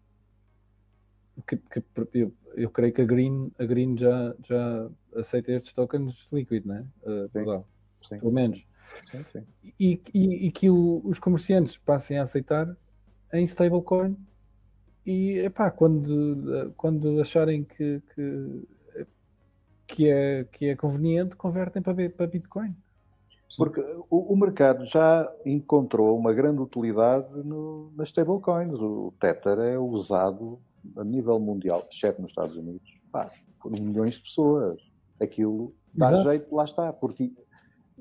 que, que eu, eu, creio que a Green, a Green já, já aceita estes tokens líquidos, né? Uh, sim, sim. Pelo menos. Sim, sim. E, e, e, que o, os comerciantes passem a aceitar em stablecoin e epá, quando, quando acharem que, que, que, é, que é conveniente, convertem para, para Bitcoin. Porque o, o, mercado já encontrou uma grande utilidade no, nas stablecoins. O Tether é usado a nível mundial, exceto nos Estados Unidos, pá, por milhões de pessoas. Aquilo dá Exato. jeito, lá está, porque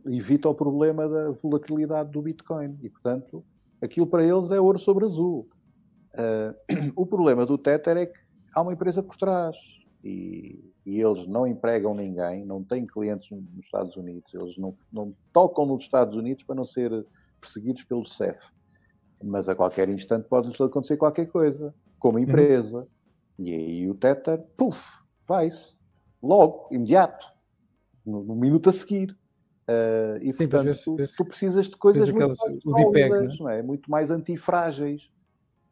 evita o problema da volatilidade do Bitcoin e, portanto, aquilo para eles é ouro sobre azul. Uh, o problema do Tether é que há uma empresa por trás e, e, eles não empregam ninguém, não têm clientes nos Estados Unidos, eles não, não tocam nos Estados Unidos para não ser perseguidos pelo CEF. Mas a qualquer instante pode-lhes acontecer qualquer coisa como uhum. empresa. Uhum. E aí o Tether, puf, vai-se. Logo, imediato. No, no, minuto a seguir. Uh, e Sim, portanto, vês, tu, tu, precisas de coisas muito mais sólidas, não é? muito mais antifrágeis.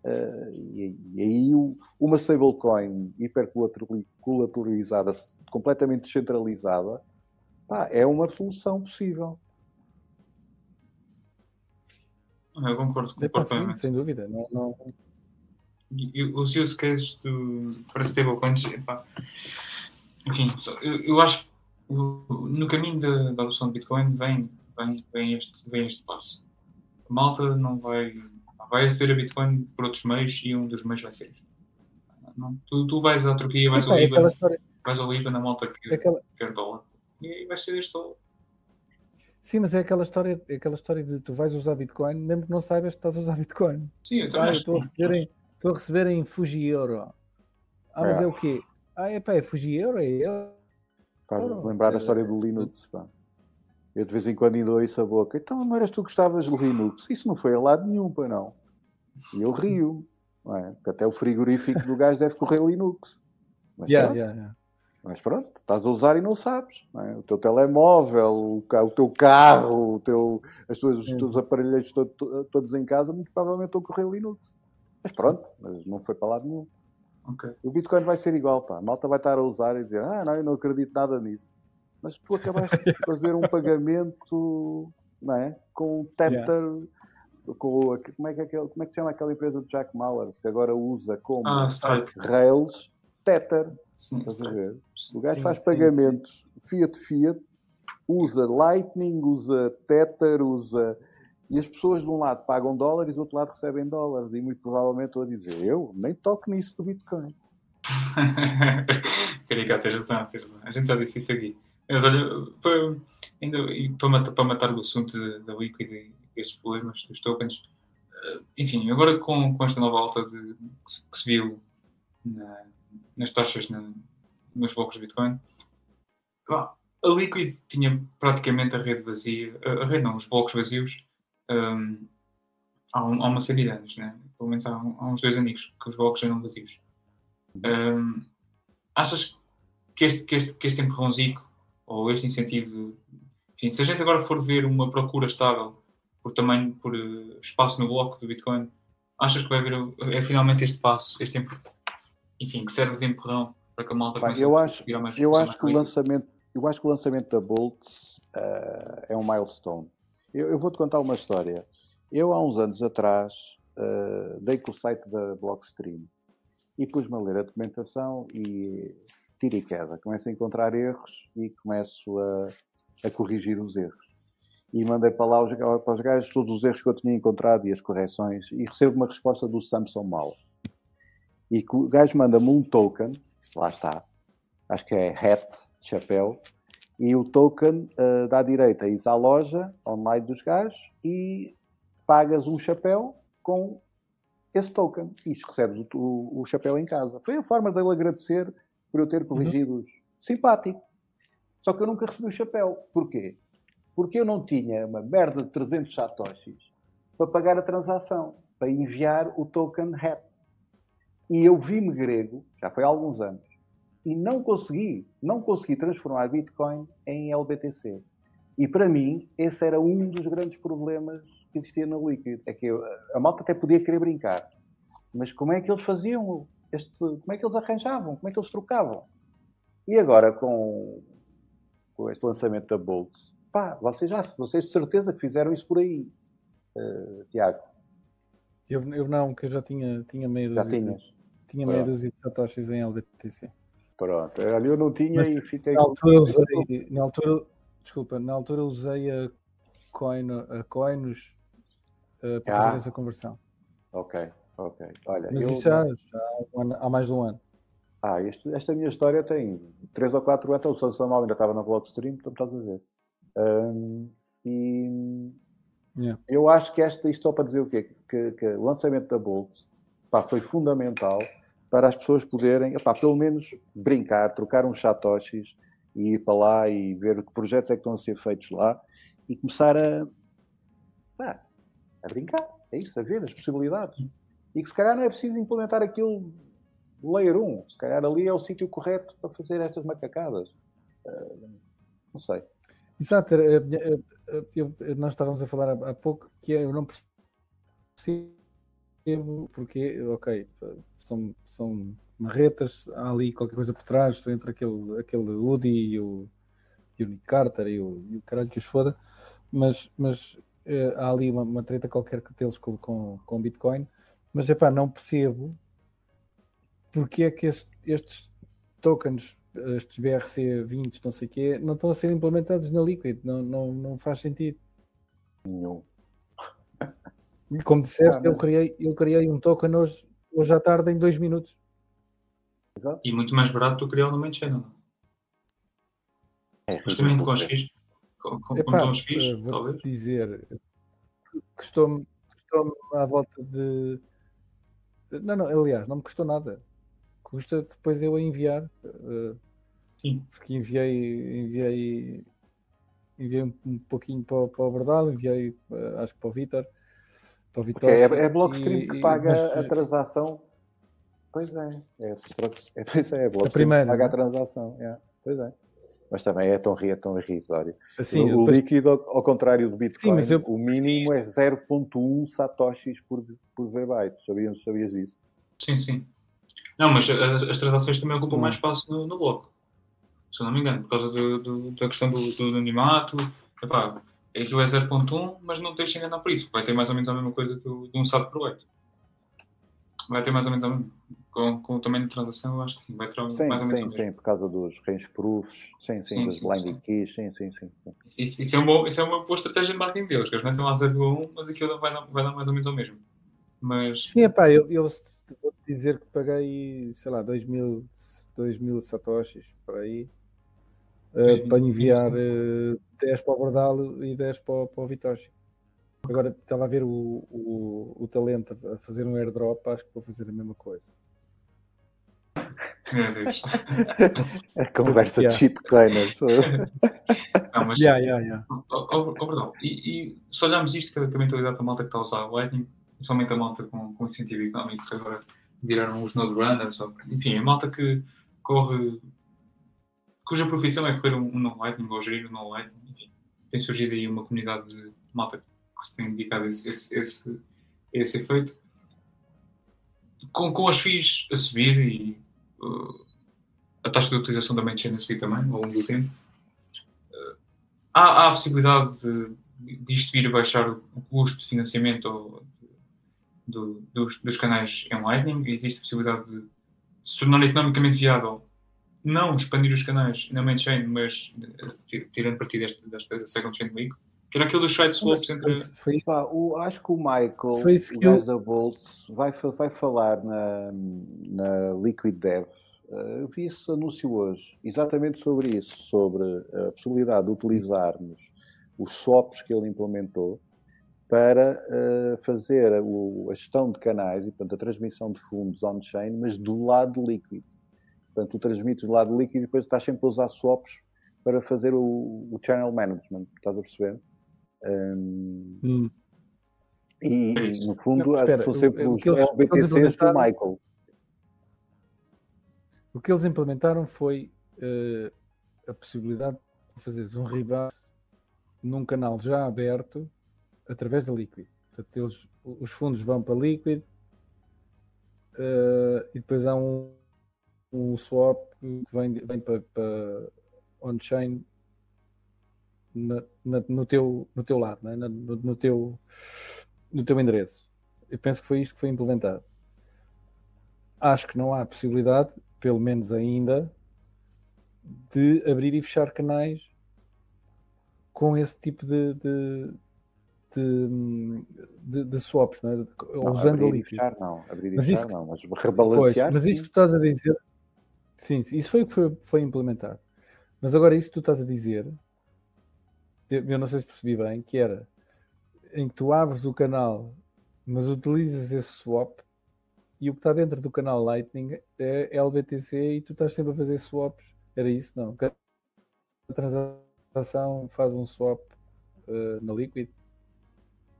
Uh, e, e, aí uma stablecoin hipercolateralizada, completamente descentralizada, pá, é uma solução possível. Eu concordo, concordo sim, sem dúvida. Não, não, os use cases do, para stablecoins, enfim, eu, eu, acho que no caminho da, adoção de Bitcoin vem, vem, vem, este, vem este passo. A malta não vai, vai aceder a Bitcoin por outros meios e um dos meios vai ser não, tu, tu vais à Turquia, vais, ao Líbano, história... vais ao Líbano, a malta que aquela... quer dólar e vai ser este dólar. Sim, mas é aquela história, é aquela história de tu vais usar Bitcoin, mesmo que não saibas que estás a usar Bitcoin. Sim, eu também ah, estou a receber em, Estou a receber em Fuji Euro. Ah, mas é, é o quê? Ah, é pá, é Fuji Euro? É euro? Faz lembrar a história do Linux, pá. Eu de vez em quando ainda ouço a boca. Então não eras tu que gostavas do Linux? Isso não foi a lado nenhum, pá, não. E eu rio. Não é? Porque até o frigorífico do gajo deve correr Linux. Mas, yeah, pronto. Yeah, yeah. Mas pronto, estás a usar e não sabes. Não é? O teu telemóvel, o, o, teu carro, o teu, as tuas, os teus aparelhos todos, todos em casa, muito provavelmente estão a correr Linux. Mas pronto, mas não foi para lado nenhum. Okay. O Bitcoin vai ser igual, pá. A malta vai estar a usar e dizer, ah, não, eu não acredito nada nisso. Mas tu acabaste de fazer um pagamento, não é? Com o Tether, yeah. com como é, que é aquele, como é que se chama aquela empresa do Jack Mallers, que agora usa como ah, Rails Tether. Sim, Estás a ver? O gajo sim, faz sim. pagamentos Fiat Fiat, usa Lightning, usa Tether, usa e as pessoas de um lado pagam dólares e do outro lado recebem dólares. E muito provavelmente estou a dizer, eu nem toco nisso do Bitcoin. Caricato, tens razão, tens razão. A gente já disse isso aqui. Mas olha, para, ainda, para, matar, para matar o assunto da Liquid e destes problemas dos tokens, eh, enfim, agora com, com esta nova alta de, que, se, que se viu na, nas taxas na, nos blocos de Bitcoin, a Liquid tinha praticamente a rede vazia, a, a rede não, os blocos vazios, há, um, há, uma série de anos, né? pelo menos há, há, uns dois amigos que os blocos eram vazios. Um, achas que este, que este, que este empurrãozico ou este incentivo, enfim, se a gente agora for ver uma procura estável por tamanho, por uh, espaço no bloco do Bitcoin, achas que vai haver é finalmente este passo, este enfim, que serve de empurrão para que a malta comece eu acho, a mais eu acho que o lançamento eu acho que o lançamento da Boltz uh, é um milestone. Eu, eu vou-te contar uma história. Eu, há uns anos atrás, uh, dei com o site da Blockstream e pus-me a ler a documentação e tiro e queda. Começo a encontrar erros e começo a, a corrigir os erros. E mandei para lá os, para os gajos todos os erros que eu tinha encontrado e as correções e recebo uma resposta do Samsung Mal. E o gajo manda-me um token, lá está, acho que é hat, chapéu, e o token uh, dá direito a ir à loja online dos gajos e pagas um chapéu com esse token e recebes o, o, o, chapéu em casa. Foi a forma dele agradecer por eu ter corrigido-os. Uhum. Simpático. Só que eu nunca recebi o chapéu. Porquê? Porque eu não tinha uma merda de 300 satoshis para pagar a transação, para enviar o token HAP. E eu vi-me grego, já foi há alguns anos, e não consegui, não consegui transformar Bitcoin em LBTC. E para mim, esse era um dos grandes problemas que existia no Liquid. É que eu, a malta até podia querer brincar, mas como é que eles faziam? Este, como é que eles arranjavam? Como é que eles trocavam? E agora, com, com este lançamento da Bolt, pá, vocês já, vocês de certeza que fizeram isso por aí, uh, Tiago. Eu, eu não, que eu já tinha, tinha meio já tinhas. Tinha meio dos satoshis em LBTC. Pronto, ali eu não tinha Mas, e fiquei. Na altura, usei, na altura, desculpa, na altura usei a, coin, a Coinos uh, para ah. fazer essa conversão. Ok, ok. Olha, Mas eu, isso já, já há, mais de um ano. Ah, isto, esta minha história tem 3 ou 4 anos, o Sansão Mal ainda estava na Blockstream, então estás a ver. Um, e yeah. eu acho que esta, isto só para dizer o quê? Que, que o lançamento da Bolt pá, foi fundamental para as pessoas poderem, epá, pelo menos brincar, trocar uns satoshis e ir para lá e ver que projetos é que estão a ser feitos lá e começar a, pá, a brincar. É isso, a ver as possibilidades. E que se calhar não é preciso implementar aquilo layer 1. Se calhar ali é o sítio correto para fazer estas macacadas. Uh, não sei. Exato, eu, eu, eu, nós estávamos a falar há, pouco que eu não percebo porque, ok, são, são marretas, há ali qualquer coisa por trás, entre aquele, aquele Woody e o, e o Nick Carter e o, e o caralho que os foda, mas, mas é, há ali uma, uma treta qualquer que deles com, com, com Bitcoin, mas é pá, não percebo porque é que estes, estes tokens, estes BRC20, não sei o quê, não estão a ser implementados na Liquid, não, não, não faz sentido. Nenhum. Como disseste, ah, eu, criei, eu criei um token hoje, hoje à tarde em dois minutos. Exato. E muito mais barato do que criar no main channel. É, Justamente com os FIIs. Com, com, Epá, com os FIIs, talvez. dizer, custou-me custou à volta de. Não, não, aliás, não me custou nada. Custa depois eu a enviar. Uh, Sim. Porque enviei, enviei, enviei um, pouquinho para, para o Berdal, enviei, uh, acho que para o Vitor para Vitória. É, é Blockstream e, que paga mas, a transação. Pois é, é, é, pois é, é Blockstream primeira, que paga a transação. É, pois é. Mas também é tão, é tão irrisório. Assim, o, depois... líquido, ao, contrário do Bitcoin, Sim, eu... o mínimo é 0.1 satoshis por, por V-byte. Sabias, sabias disso? Sim, sim. Não, mas as, as transações também ocupam hum. mais espaço no, no, bloco. Se eu não me engano, por causa do, do, da questão do, do anonimato. Epá, aquilo é 0.1, mas não tens de enganar por isso. Vai ter mais ou menos a mesma coisa do, de um SAT por 8. Vai ter mais ou menos. Com, com o tamanho de transação, eu acho que sim. Vai ter sim, mais ou menos sim, sim, por causa dos range proofs, sim, sim, sim dos blinding keys, sim, sim, sim. Isso, isso, é uma, isso é uma boa estratégia de marketing deles, que eles metem lá 0.1, mas aquilo vai dar, vai dar mais ou menos ao mesmo. Mas... Sim, é pá, eu, eu vou dizer que paguei, sei lá, 2 mil, 2 mil satoshis por aí uh, para enviar uh, 10 para o Bordalo e 10 para, para o Vitoshi. Agora estava a ver o, o, o talento a fazer um airdrop, acho que vou fazer a mesma coisa. a conversa de shitcoiners. Não, mas, yeah, yeah, yeah. Oh, oh, oh, e, e se olharmos isto, que a mentalidade da malta que está a usar o Lightning, principalmente a malta com, com incentivo económico, que agora viraram os Node Runners, ou, enfim, é malta que corre, cuja profissão é correr um, um no Lightning ou gerir um no Lightning, enfim, tem surgido aí uma comunidade de malta que se tem dedicado a esse, esse, esse, esse efeito. Com, com as FIIs a subir e uh, a taxa de utilização da mainchain a subir também ao longo do tempo, uh, há, há, a possibilidade de, de isto vir a baixar o custo de financiamento ou do, dos, dos, canais em Lightning, existe a possibilidade de se tornar economicamente viável não expandir os canais na main chain, mas eh, tirando partido desta, desta second chain league, que era aquilo dos side swaps entre. Foi, Pá, o, acho que o Michael, foi o gajo da Boltz, vai, vai falar na, na Liquid Dev. Eh, eu vi esse anúncio hoje, exatamente sobre isso, sobre a possibilidade de utilizarmos os swaps que ele implementou para uh, fazer a, a, gestão de canais e, portanto, a transmissão de fundos on-chain, mas do lado líquido. Portanto, tu transmites do lado líquido e depois estás sempre a usar swaps para fazer o, o channel management, estás a perceber? Um, hum. e, no fundo, Não, espera, são sempre os LBTCs do Michael. O que eles implementaram foi uh, a possibilidade de fazeres um rebate num canal já aberto através da Liquid. Portanto, eles, os fundos vão para Liquid uh, e depois há um, um swap que vem, vem para, para on-chain no, teu, no teu lado, é? no, no, teu, no teu endereço. Eu penso que foi isto que foi implementado. Acho que não há possibilidade, pelo menos ainda, de abrir e fechar canais com esse tipo de, de, de, de, de swaps, não é? não, usando abrir Liquid. Fechar, não, abrir e mas fechar, isso, não, mas rebalancear. Pois, mas isso que tu estás a dizer, sim, isso foi o que foi, foi implementado. Mas agora, isso que tu estás a dizer, eu, não sei se percebi bem, que era em que tu abres o canal, mas utilizas esse swap e o que está dentro do canal Lightning é LBTC e tu estás sempre a fazer swaps. Era isso? Não. A transação faz um swap uh, na Liquid?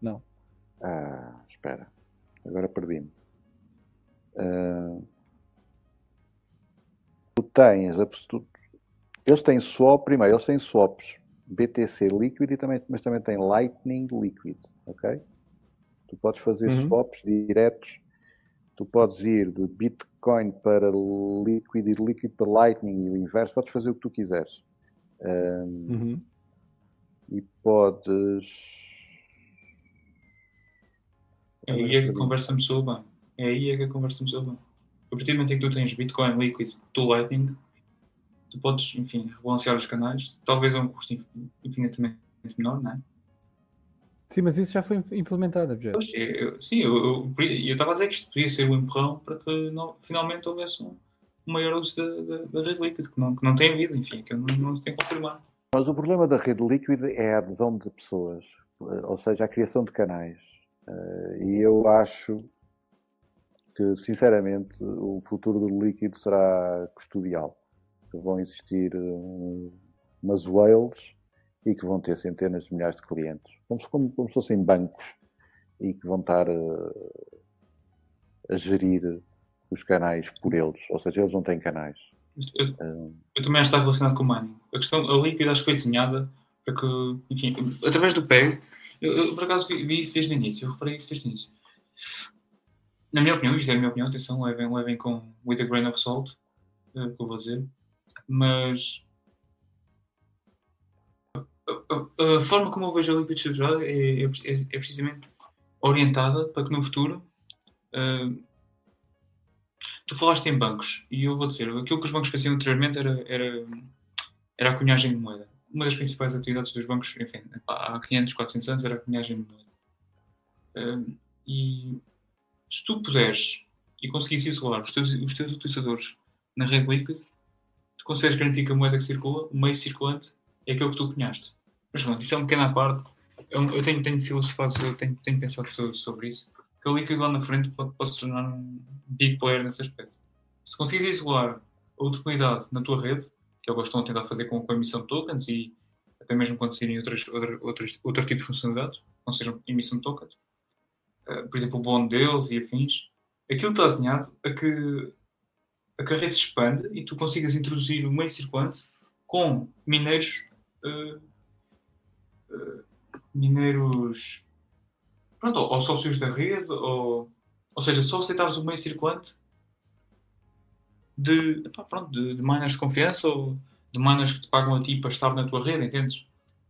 Não. Ah, espera. Agora perdi-me. Uh, tu tens. Tu, eles têm swap, primeiro, eles têm swaps BTC Liquid e também, mas também tem Lightning Liquid, ok? Tu podes fazer uhum. swaps diretos. Tu podes ir de Bitcoin para Liquid e de Liquid para Lightning e o inverso. Podes fazer o que tu quiseres. Um, uhum. E podes é aí é que a conversa me soa bem. É aí é que a conversa me soa bem. A partir do momento em que tu tens Bitcoin Liquid do Lightning, tu podes, enfim, rebalancear os canais, talvez a um custo infinitamente menor, não é? Sim, mas isso já foi implementado, objeto. Eu, sim, eu estava a dizer que isto podia ser um empurrão para que não, finalmente houvesse um, um maior uso da, da, da rede líquida, que não, que não tem havido, enfim, que não, não se tem confirmado. Mas o problema da rede líquida é a adesão de pessoas, ou seja, a criação de canais. Uh, e eu acho que, sinceramente, o futuro do líquido será custodial. Que vão existir um, umas whales e que vão ter centenas de milhares de clientes, como, como, como se fossem bancos, e que vão estar uh, a gerir os canais por eles, ou seja, eles não têm canais. Eu, uh, eu também acho que está relacionado com o mining. A questão, a líquida acho que foi desenhada para que, enfim, através do PEG, eu, eu, por acaso vi isso desde o início, eu reparei isso desde o início. Na minha opinião, isto é a minha opinião, atenção, levem, levem com with a grain of salt, é o que eu vou dizer, mas a, forma como eu vejo a Liquid Estruturada é, é, é, precisamente orientada para que no futuro uh, tu falaste em bancos e eu vou dizer, aquilo que os bancos faziam anteriormente era, era, era a cunhagem de moeda uma das principais atividades dos bancos, enfim, há 500, 400 anos, era a cunhagem de moeda. Um, e se tu puderes e conseguires isolar os teus, os teus utilizadores na rede líquida, tu consegues garantir que a moeda que circula, o meio circulante, é aquele que tu cunhaste. Mas pronto, isso é um pequeno à parte. Eu, eu tenho, tenho filosofado, eu tenho, tenho pensado sobre, sobre isso, que o líquido lá na frente pode, pode se tornar um big player nesse aspecto. Se conseguires isolar a utilidade na tua rede, que eles estão a tentar fazer com, a emissão de tokens e até mesmo quando saírem outras, outras, outras, outro tipo de funcionalidades, não sejam emissão de tokens. Uh, por exemplo, o bond deles e afins. aquilo está desenhado a que a que a rede se expanda e tu consigas introduzir o meio circulante com mineiros uh, uh, mineiros pronto, ou, ou sócios da rede ou, ou seja, só aceitares o meio circulante de, epá, pronto, de, de miners de confiança ou de miners que te pagam a ti para estar na tua rede, entendes?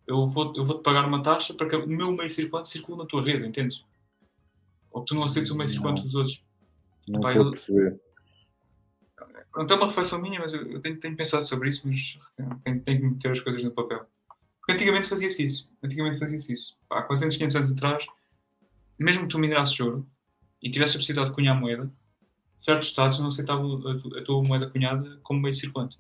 Eu vou, eu vou te pagar uma taxa para que o meu meio circulante circule na tua rede, entendes? Ou que tu não aceites o meio circulante dos outros. Não estou a perceber. Pronto, é uma reflexão minha, mas eu tenho, tenho pensado sobre isso, mas tenho, tenho que meter as coisas no papel. Porque antigamente fazia-se isso. Antigamente fazia-se isso. Há 400, 500 anos atrás, mesmo que tu minerasses ouro e tivesse a possibilidade de cunhar moeda, certos Estados não aceitavam a, tua moeda cunhada como meio circulante.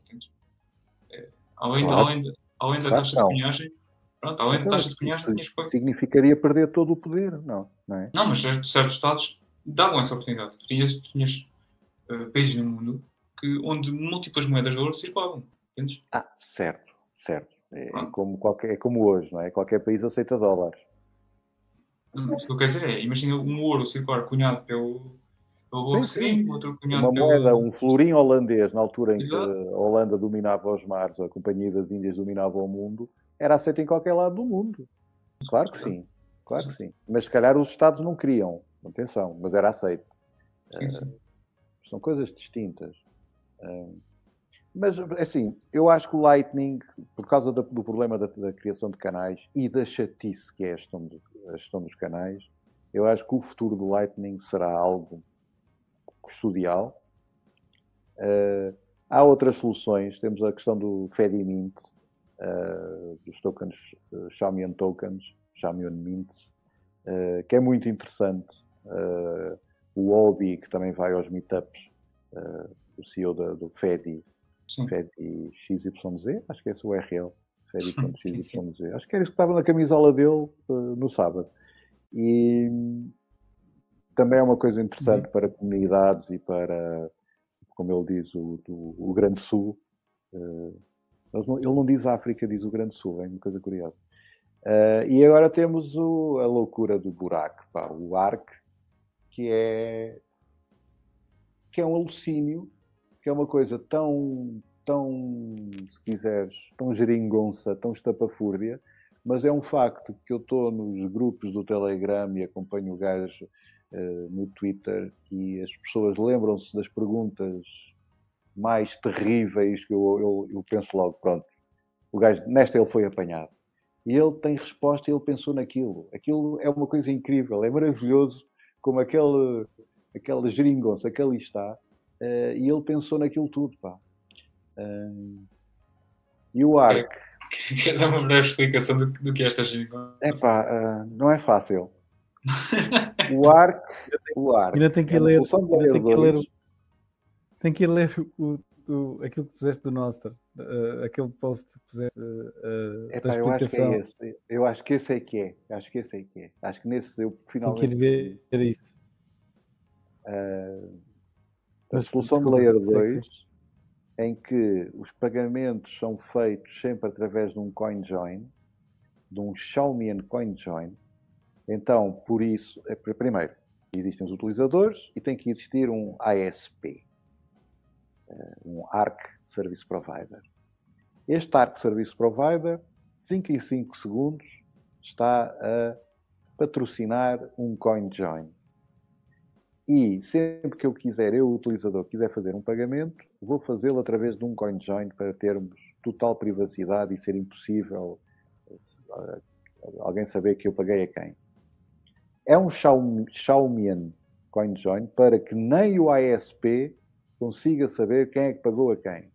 É, além, claro. além, de, além da taxa de cunhagem, pronto, além então, da taxa de cunhagem, tinhas que... Significaria perder todo o poder, não? Não, é? não mas certos Estados davam essa oportunidade. Tu tinhas, tinhas uh, países no mundo que, onde múltiplas moedas de ouro circulavam. Entendes? Ah, certo, certo. É, como, qualquer, é como hoje, não é? Qualquer país aceita dólares. Hum, o que eu quero dizer é, imagina um ouro circular cunhado pelo, pelo sim, sim. outro cunhado Uma pelo... moeda, um florim holandês, na altura em Exato. que a Holanda dominava os mares, a Companhia das Índias dominava o mundo, era aceito em qualquer lado do mundo. Claro que sim, claro que sim. Mas se calhar os Estados não queriam, atenção, mas era aceito. Sim, sim. Uh, são coisas distintas. Mas, assim, eu acho que o Lightning, por causa do, do problema da, da, criação de canais e da chatice que é a gestão, de, a gestão, dos canais, eu acho que o futuro do Lightning será algo custodial. Uh, há outras soluções, temos a questão do Fedimint, uh, dos tokens, uh, Tokens, Xiaomi Mints, uh, que é muito interessante. o Obi, que também vai aos meetups, o CEO da, do FEDI, Sim. FEDI XYZ, acho que é esse o URL, FEDI.xyz. acho que era isso que estava na camisola dele uh, no sábado. E também é uma coisa interessante uhum. para comunidades e para, como ele diz, o, o, o Grande Sul. Uh, ele não diz África, diz o Grande Sul, é uma coisa curiosa. Uh, e agora temos o, a loucura do buraco, pá, o ARC, que é, que é um alucínio que é uma coisa tão, tão, se quiseres, tão geringonça, tão estapafúrdia, mas é um facto que eu estou nos grupos do Telegram e acompanho o gajo uh, no Twitter e as pessoas lembram-se das perguntas mais terríveis que eu, eu, eu, penso logo, pronto, o gajo, nesta ele foi apanhado. E ele tem resposta e ele pensou naquilo. Aquilo é uma coisa incrível, é maravilhoso como aquele, aquela geringonça que ali está Uh, e ele pensou naquilo tudo, pá. Uh, e o ARC. Quer dar uma breve explicação do, do que é esta geringonça? É pá, uh, não é fácil. o ARC. O ARC. Ainda tem que é ler. Tem que ler, tem que ler o, o, aquilo que fizeste do Nostra, uh, aquele post que uh, Epá, da explicação. Eu acho que é esse. Eu acho que esse é que é. Acho que esse é que é. Acho que nesse eu finalmente. Tem que ir ver isso. Uh, a solução de Layer 2, em que os pagamentos são feitos sempre através de um CoinJoin, de um Xiaomi CoinJoin. Então, por isso, é, primeiro, existem os utilizadores e tem que existir um ASP, eh, um ARC Service Provider. Este ARC Service Provider, 5 em 5 segundos, está a patrocinar um CoinJoin. E sempre que eu quiser, eu, o utilizador, quiser fazer um pagamento, vou fazê-lo através de um CoinJoin para termos total privacidade e ser impossível eh, alguém saber que eu paguei a quem. É um Xiaomian CoinJoin para que nem o ASP consiga saber quem é que pagou a quem.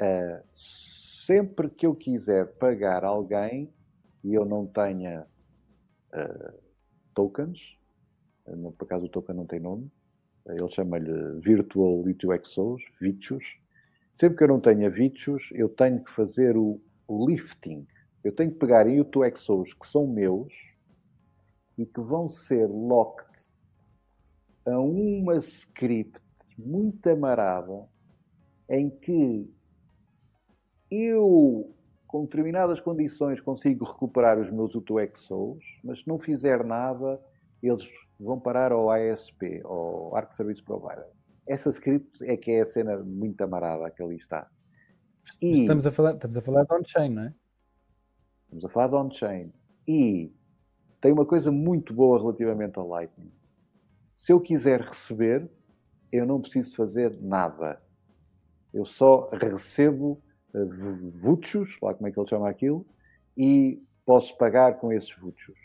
Uh, sempre que eu quiser pagar alguém e eu não tenha uh, tokens, por acaso o token não tem nome, ele chama-lhe Virtual V2XOs, VITUS. Sempre que eu não tenha VITUS, eu tenho que fazer o lifting. Eu tenho que pegar em U2XOs que são meus e que vão ser locked a uma script muito amarada em que eu, com determinadas condições, consigo recuperar os meus U2XOs, mas se não fizer nada, eles vão parar ao ASP, ao Arc Service Provider. Essa script é que é a cena muito amarada que ali está. E estamos a falar, estamos a falar de on-chain, não é? Estamos a falar de on-chain. E tem uma coisa muito boa relativamente ao Lightning. Se eu quiser receber, eu não preciso fazer nada. Eu só recebo uh, vuchos, lá como é que ele chama aquilo, e posso pagar com esses vuchos.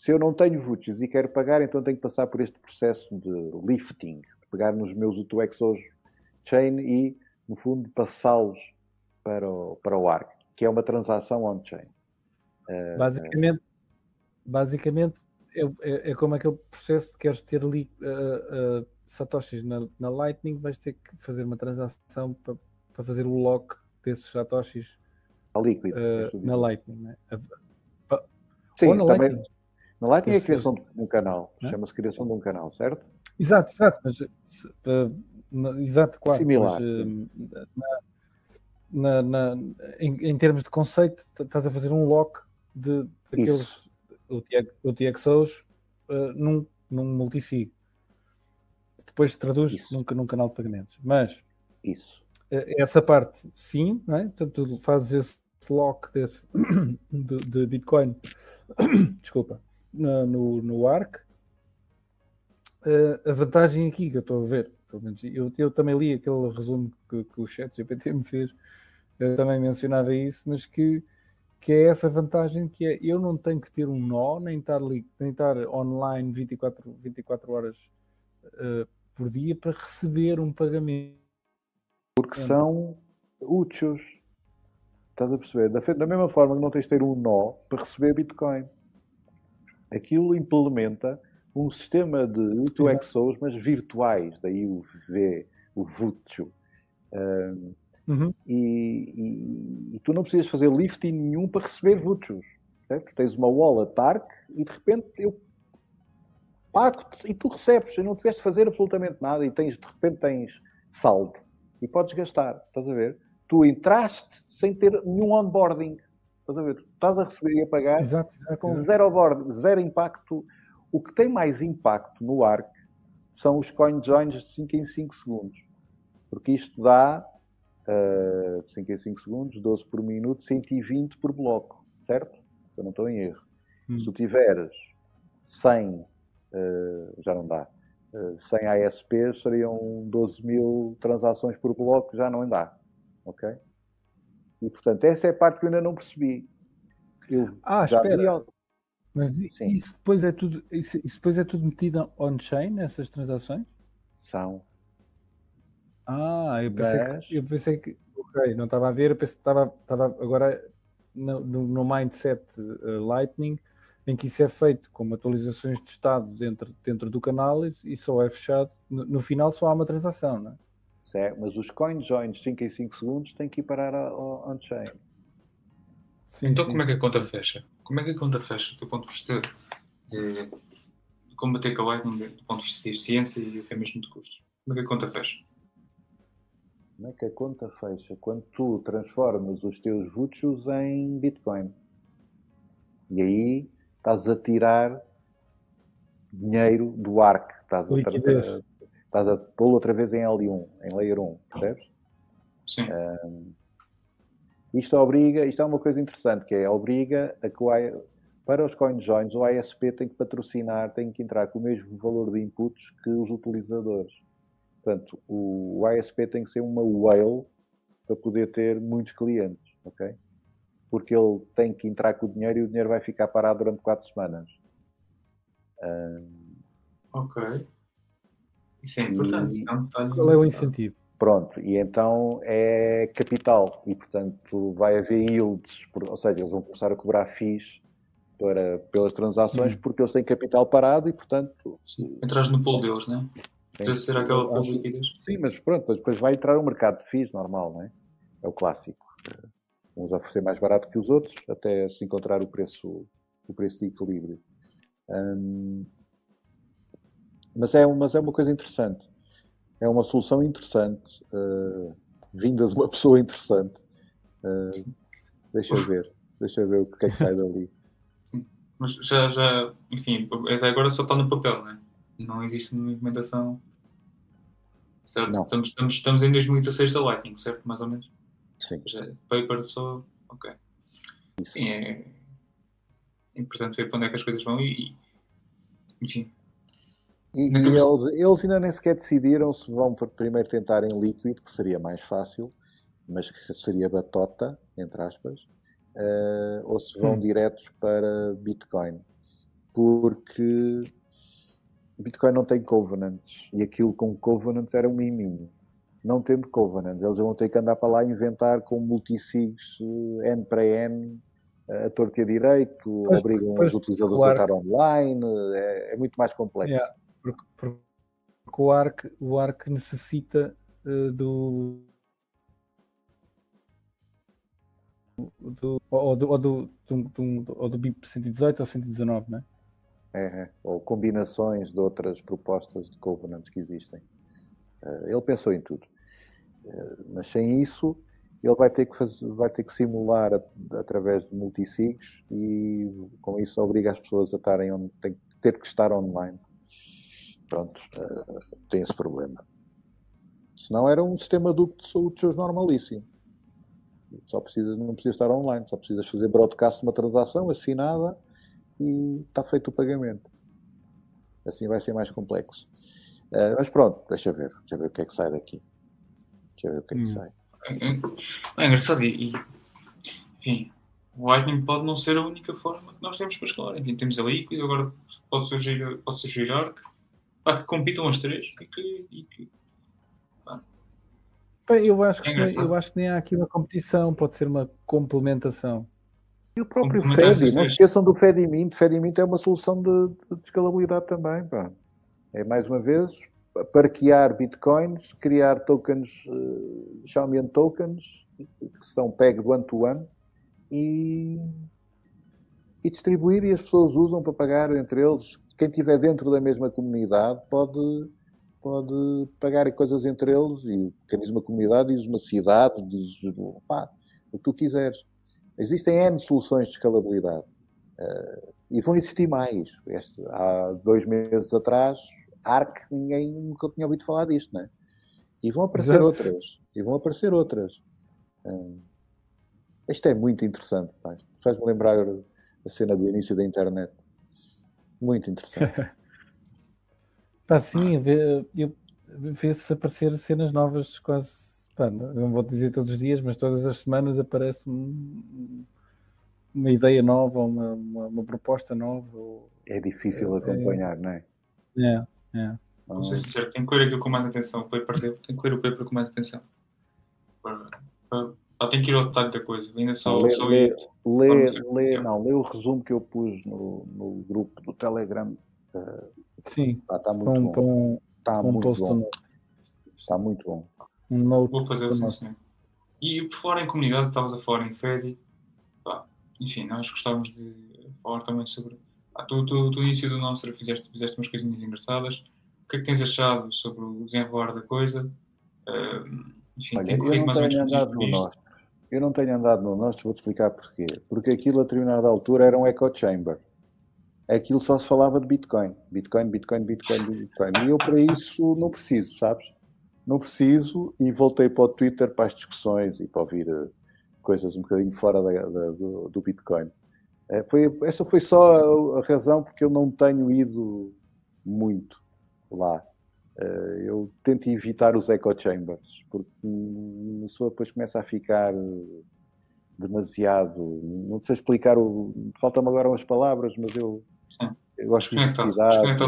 Se eu não tenho vuchos e quero pagar, então tenho que passar por este processo de lifting, de pegar nos meus UTXOs chain e, no fundo, passá-los para o, para o ARC, que é uma transação on-chain. Uh, basicamente, basicamente é, é, é, como aquele processo de queres ter ali uh, uh, satoshis na, na, Lightning, vais ter que fazer uma transação para, para fazer o lock desses satoshis a líquido, uh, na Lightning. Né? Sim, Ou na também, Lightning. Na Lightning é a criação de um canal, chama-se criação de um canal, certo? Exato, exato, mas, uh, exato, claro. Similar. Mas, na, na, em, em, termos de conceito, estás a fazer um lock de, daqueles UTXOs uh, num, num multisig. Depois se traduz num, num, canal de pagamentos. Mas isso. Uh, essa parte, sim, não é? Portanto, tu fazes esse lock desse, de, de Bitcoin, desculpa, no, no, no ARC. Uh, a vantagem aqui que eu estou a ver, pelo menos eu, eu também li aquele resumo que, que o chat GPT me fez, eu também mencionava isso, mas que que é essa vantagem que é eu não tenho que ter um nó, nem estar, nem estar online 24, 24 horas uh, por dia para receber um pagamento. Porque são úteis. Estás a perceber? Da, da mesma forma que não tens de ter um nó para receber Bitcoin. Aquilo implementa um sistema de UTXOs, mas virtuais, daí o V, o VUTU. Uh, Uhum. E, e, e, tu não precisas fazer lifting nenhum para receber vuchos. Certo? Tens uma wallet ARC e de repente eu pago e tu recebes. E não tiveste de fazer absolutamente nada e tens, de repente tens saldo e podes gastar. Estás a ver? Tu entraste sem ter nenhum onboarding. Estás a ver? Estás a receber e a pagar exato, exato, com zero onboarding, zero impacto. O que tem mais impacto no ARC são os coin joins de 5 em 5 segundos. Porque isto dá uh, 5 em 5 segundos, 12 por minuto, 120 por bloco, certo? Eu não estou em erro. Hum. Se tu tiveres 100, uh, já não dá, uh, 100 ASPs, seriam 12 mil transações por bloco, já não dá, ok? E portanto, essa é a parte que eu ainda não percebi. Eu ah, espera. Mas Sim. isso depois é tudo, isso, isso depois é tudo metido on-chain, essas transações? São. Ah, eu pensei, Mas... que, eu pensei que. Ok, não estava a ver, eu pensei que estava, estava agora no, no, mindset uh, Lightning, em que isso é feito com atualizações de estado dentro, dentro do canal e, e só é fechado. No, no, final só há uma transação, não é? Certo, mas os coin joins 5 em 5 segundos têm que ir parar ao on-chain. Então, sim. como é que a conta fecha? Como é que a conta fecha do ponto de vista de, de combater com a Lightning, do ponto de vista de eficiência e até mesmo de custos? Como é que a conta fecha? Como é que a conta fecha? Quando tu transformas os teus vuchos em Bitcoin. E aí estás a tirar dinheiro do ARC. Estás a, estás a pô-lo outra vez em L1, em Layer 1, percebes? Sim. Um, isto obriga, isto é uma coisa interessante, que é obriga a que o, para os CoinJoins o ISP tem que patrocinar, tem que entrar com o mesmo valor de inputs que os utilizadores. Portanto, o ISP tem que ser uma whale para poder ter muitos clientes, ok? Porque ele tem que entrar com o dinheiro e o dinheiro vai ficar parado durante 4 semanas. Um... Ok. Isso é importante. E... É um Qual é o incentivo? Pronto, e então é capital e, portanto, vai haver yields, ou seja, eles vão começar a cobrar FIIs para, pelas transações hum. porque eles têm capital parado e, portanto. Entras no pool deles, não é? Tem ser aquela acho, Sim, mas pronto, depois vai entrar o mercado de FIIs normal, não é? É o clássico. Vamos oferecer mais barato que os outros até se encontrar o preço, o preço de equilíbrio. Hum, mas, é, mas é uma coisa interessante. É uma solução interessante, uh, vinda de uma pessoa interessante. Uh, deixa eu ver, deixa eu ver o que é que sai dali. Mas já, já, enfim, até agora só está no papel, né? não existe uma implementação. Certo? Não. Estamos, estamos, estamos em 2016 da Lightning, certo? Mais ou menos. Sim. Já, é paper só. Ok. Isso. Sim, é importante ver para onde é que as coisas vão e. e- enfim. E, e Na cabeça- eles, eles ainda nem sequer decidiram se vão primeiro tentar em líquido, que seria mais fácil, mas que seria batota, entre aspas, eh, ou se vão Sim. diretos para Bitcoin. Porque Bitcoin não tem covenants e aquilo com covenants era um miminho. Não tendo covenants, eles vão ter que andar para lá e inventar com multisigs eh, N para N eh, a torta e a direito, Pois, obrigam pois, os utilizadores claro. a estar online, é, é muito mais complexo. Yeah. Porque, porque o ARC, o ARC necessita eh, do, do, ou do, ou do, do, ou do BIP 118 ou 119, né? É, é. ou combinações de outras propostas de covenants que existem. Eh, ele pensou em tudo. Eh, mas sem isso, ele vai ter que, fazer, vai ter que simular através de multisigs e com isso obriga as pessoas a estarem onde tem ter que estar online. Pronto, eh, tem esse problema. Senão era um sistema duplo de saúde seus normalíssimo. Só precisa, não precisa estar online, só precisas fazer broadcast de uma transação assinada e está feito o pagamento. Assim vai ser mais complexo. Eh, mas pronto, deixa ver, deixa ver o que é que sai daqui. Deixa ver o que é que Hum. sai. É, é engraçado e, enfim, o Lightning pode não ser a única forma que nós temos para escalar. Enfim, temos a Liquid, agora pode surgir, pode surgir Arc, pá, que compitam as três e que, e que Bem, Eu acho, É que, engraçado. eu acho que nem há aqui uma competição, pode ser uma complementação. E o próprio essas não se esqueçam do Fedimint. Fedimint é uma solução de, de escalabilidade também. Pá. É mais uma vez parquear bitcoins, criar tokens, uh, Xiaomi tokens, que são pegged one-to-one, e, e distribuir e as pessoas usam para pagar entre eles. Quem estiver dentro da mesma comunidade pode, pode pagar coisas entre eles e quem diz uma comunidade diz uma cidade, diz pá, o que tu quiseres. Existem N soluções de escalabilidade uh, e vão existir mais. Este, há dois meses atrás, Arc, ninguém nunca tinha ouvido falar disto, não é? E vão aparecer Exato. outras. E vão aparecer outras. Hum, isto é muito interessante. Faz-me lembrar a cena do início da internet. Muito interessante. Pá, sim, vê- eu- vê-se aparecer cenas novas quase, pá, não vou dizer todos os dias, mas todas as semanas aparece um- uma ideia nova, uma, uma, uma proposta nova. ou- É difícil acompanhar, não é? É, é. Vou ser sincero, tenho que ler aquilo com mais atenção. O paper tenho que ler o paper com mais atenção. Para, para, tenho que ir ao detalhe da coisa. Ainda só, Lê, só lê, lê, lê, não, lê o resumo que eu pus no, no grupo do Telegram. Uh, Sim, está muito um, bom. Está um muito bom. Está muito bom. Um note Vou fazer assim. E por falar em comunidade, estavas a falar em Fedi. Enfim, nós gostávamos de falar também sobre. Ah, tu, tu, tu, no início do nosso fizeste, fizeste umas coisinhas engraçadas. O que é que tens achado sobre o desenrolar da coisa? Ah, enfim, Olha, tem corrido mais ou menos no nosso. Eu não tenho andado no nosso, vou-te explicar porquê. Porque aquilo a determinada altura era um echo chamber. Aquilo só se falava de Bitcoin. Bitcoin, Bitcoin, Bitcoin, Bitcoin. E eu para isso não preciso, sabes? Não preciso e voltei para o Twitter para as discussões e para ouvir eh, coisas um bocadinho fora da- da- do, do Bitcoin. Eh, foi, essa foi só a, a razão porque eu não tenho ido muito lá. Eh, eu tento evitar os echo chambers, porque hum, a pessoa depois começa a ficar demasiado. Não sei explicar, o, faltam-me agora umas palavras, mas eu, Sim. eu gosto de necessidade.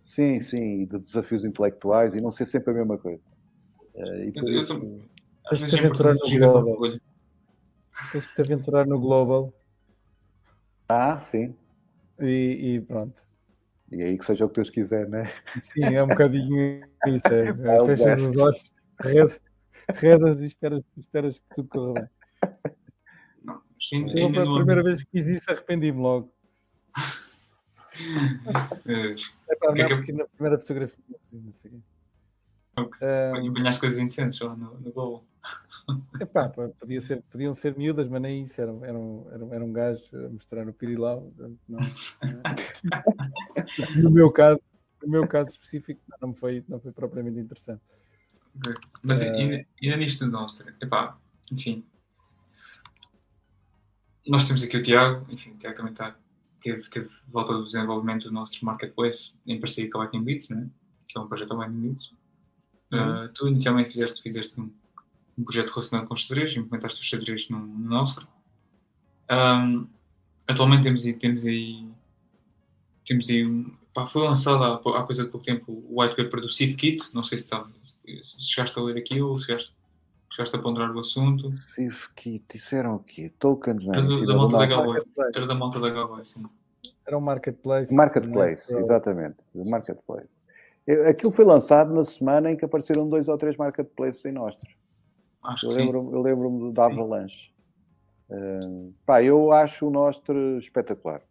Sim, sim, e de desafios intelectuais e não ser sempre a mesma coisa. Eh, e Eu- eu isso- Tens de é aventurar no global. Tens de te aventurar no Global Ah, sim. e, e pronto. E aí que seja o que Deus quiser, né? Sim, é um bocadinho isso. É. É o Fechas best. os olhos, rezas, rezas e esperas, esperas que tudo corra bem. Não, ainda, ainda a primeira vez que fiz isso, arrependi-me logo. eh, É pá, que é não, que na primeira fotografia. não sei o quê. Um, Apanhaste coisas indecentes lá no, no gol. Epá, podia ser, podiam ser miúdas, mas nem isso. Era, era, um, era, era um gajo a mostrar o pirilau. Não, no meu caso, no meu caso específico, não foi, não foi propriamente interessante. Okay. Mas uh... ainda, ainda nisto do nosso, epá, enfim. Nós temos aqui o Tiago, enfim, o Tiago também está, teve, teve volta do desenvolvimento do nosso marketplace em parceria com a Lightning Bits, né? que é um projeto da Lightning Bits. Uhum. Uh, tu inicialmente fizeste, fizeste um, um, projeto relacionado com os xadrez, implementaste os xadrez no, no nosso. Um, atualmente temos aí, temos aí, temos aí um, pá, foi lançado há, há coisa de pouco tempo o white paper do CivKit, não sei se, está, se chegaste a ler aquilo, ou se chegaste, chegaste a ponderar o assunto. CivKit, isso era o quê? Tokens, não é? Era, do, da malta da Galway, era da malta da Galway, sim. Era um marketplace. Marketplace, exatamente. Marketplace. Aquilo foi lançado na semana em que apareceram dois ou três marketplaces em Nostro. Acho eu que lembro, Eu lembro-me da Avalanche. Uh, pá, eu acho o Nostro espetacular.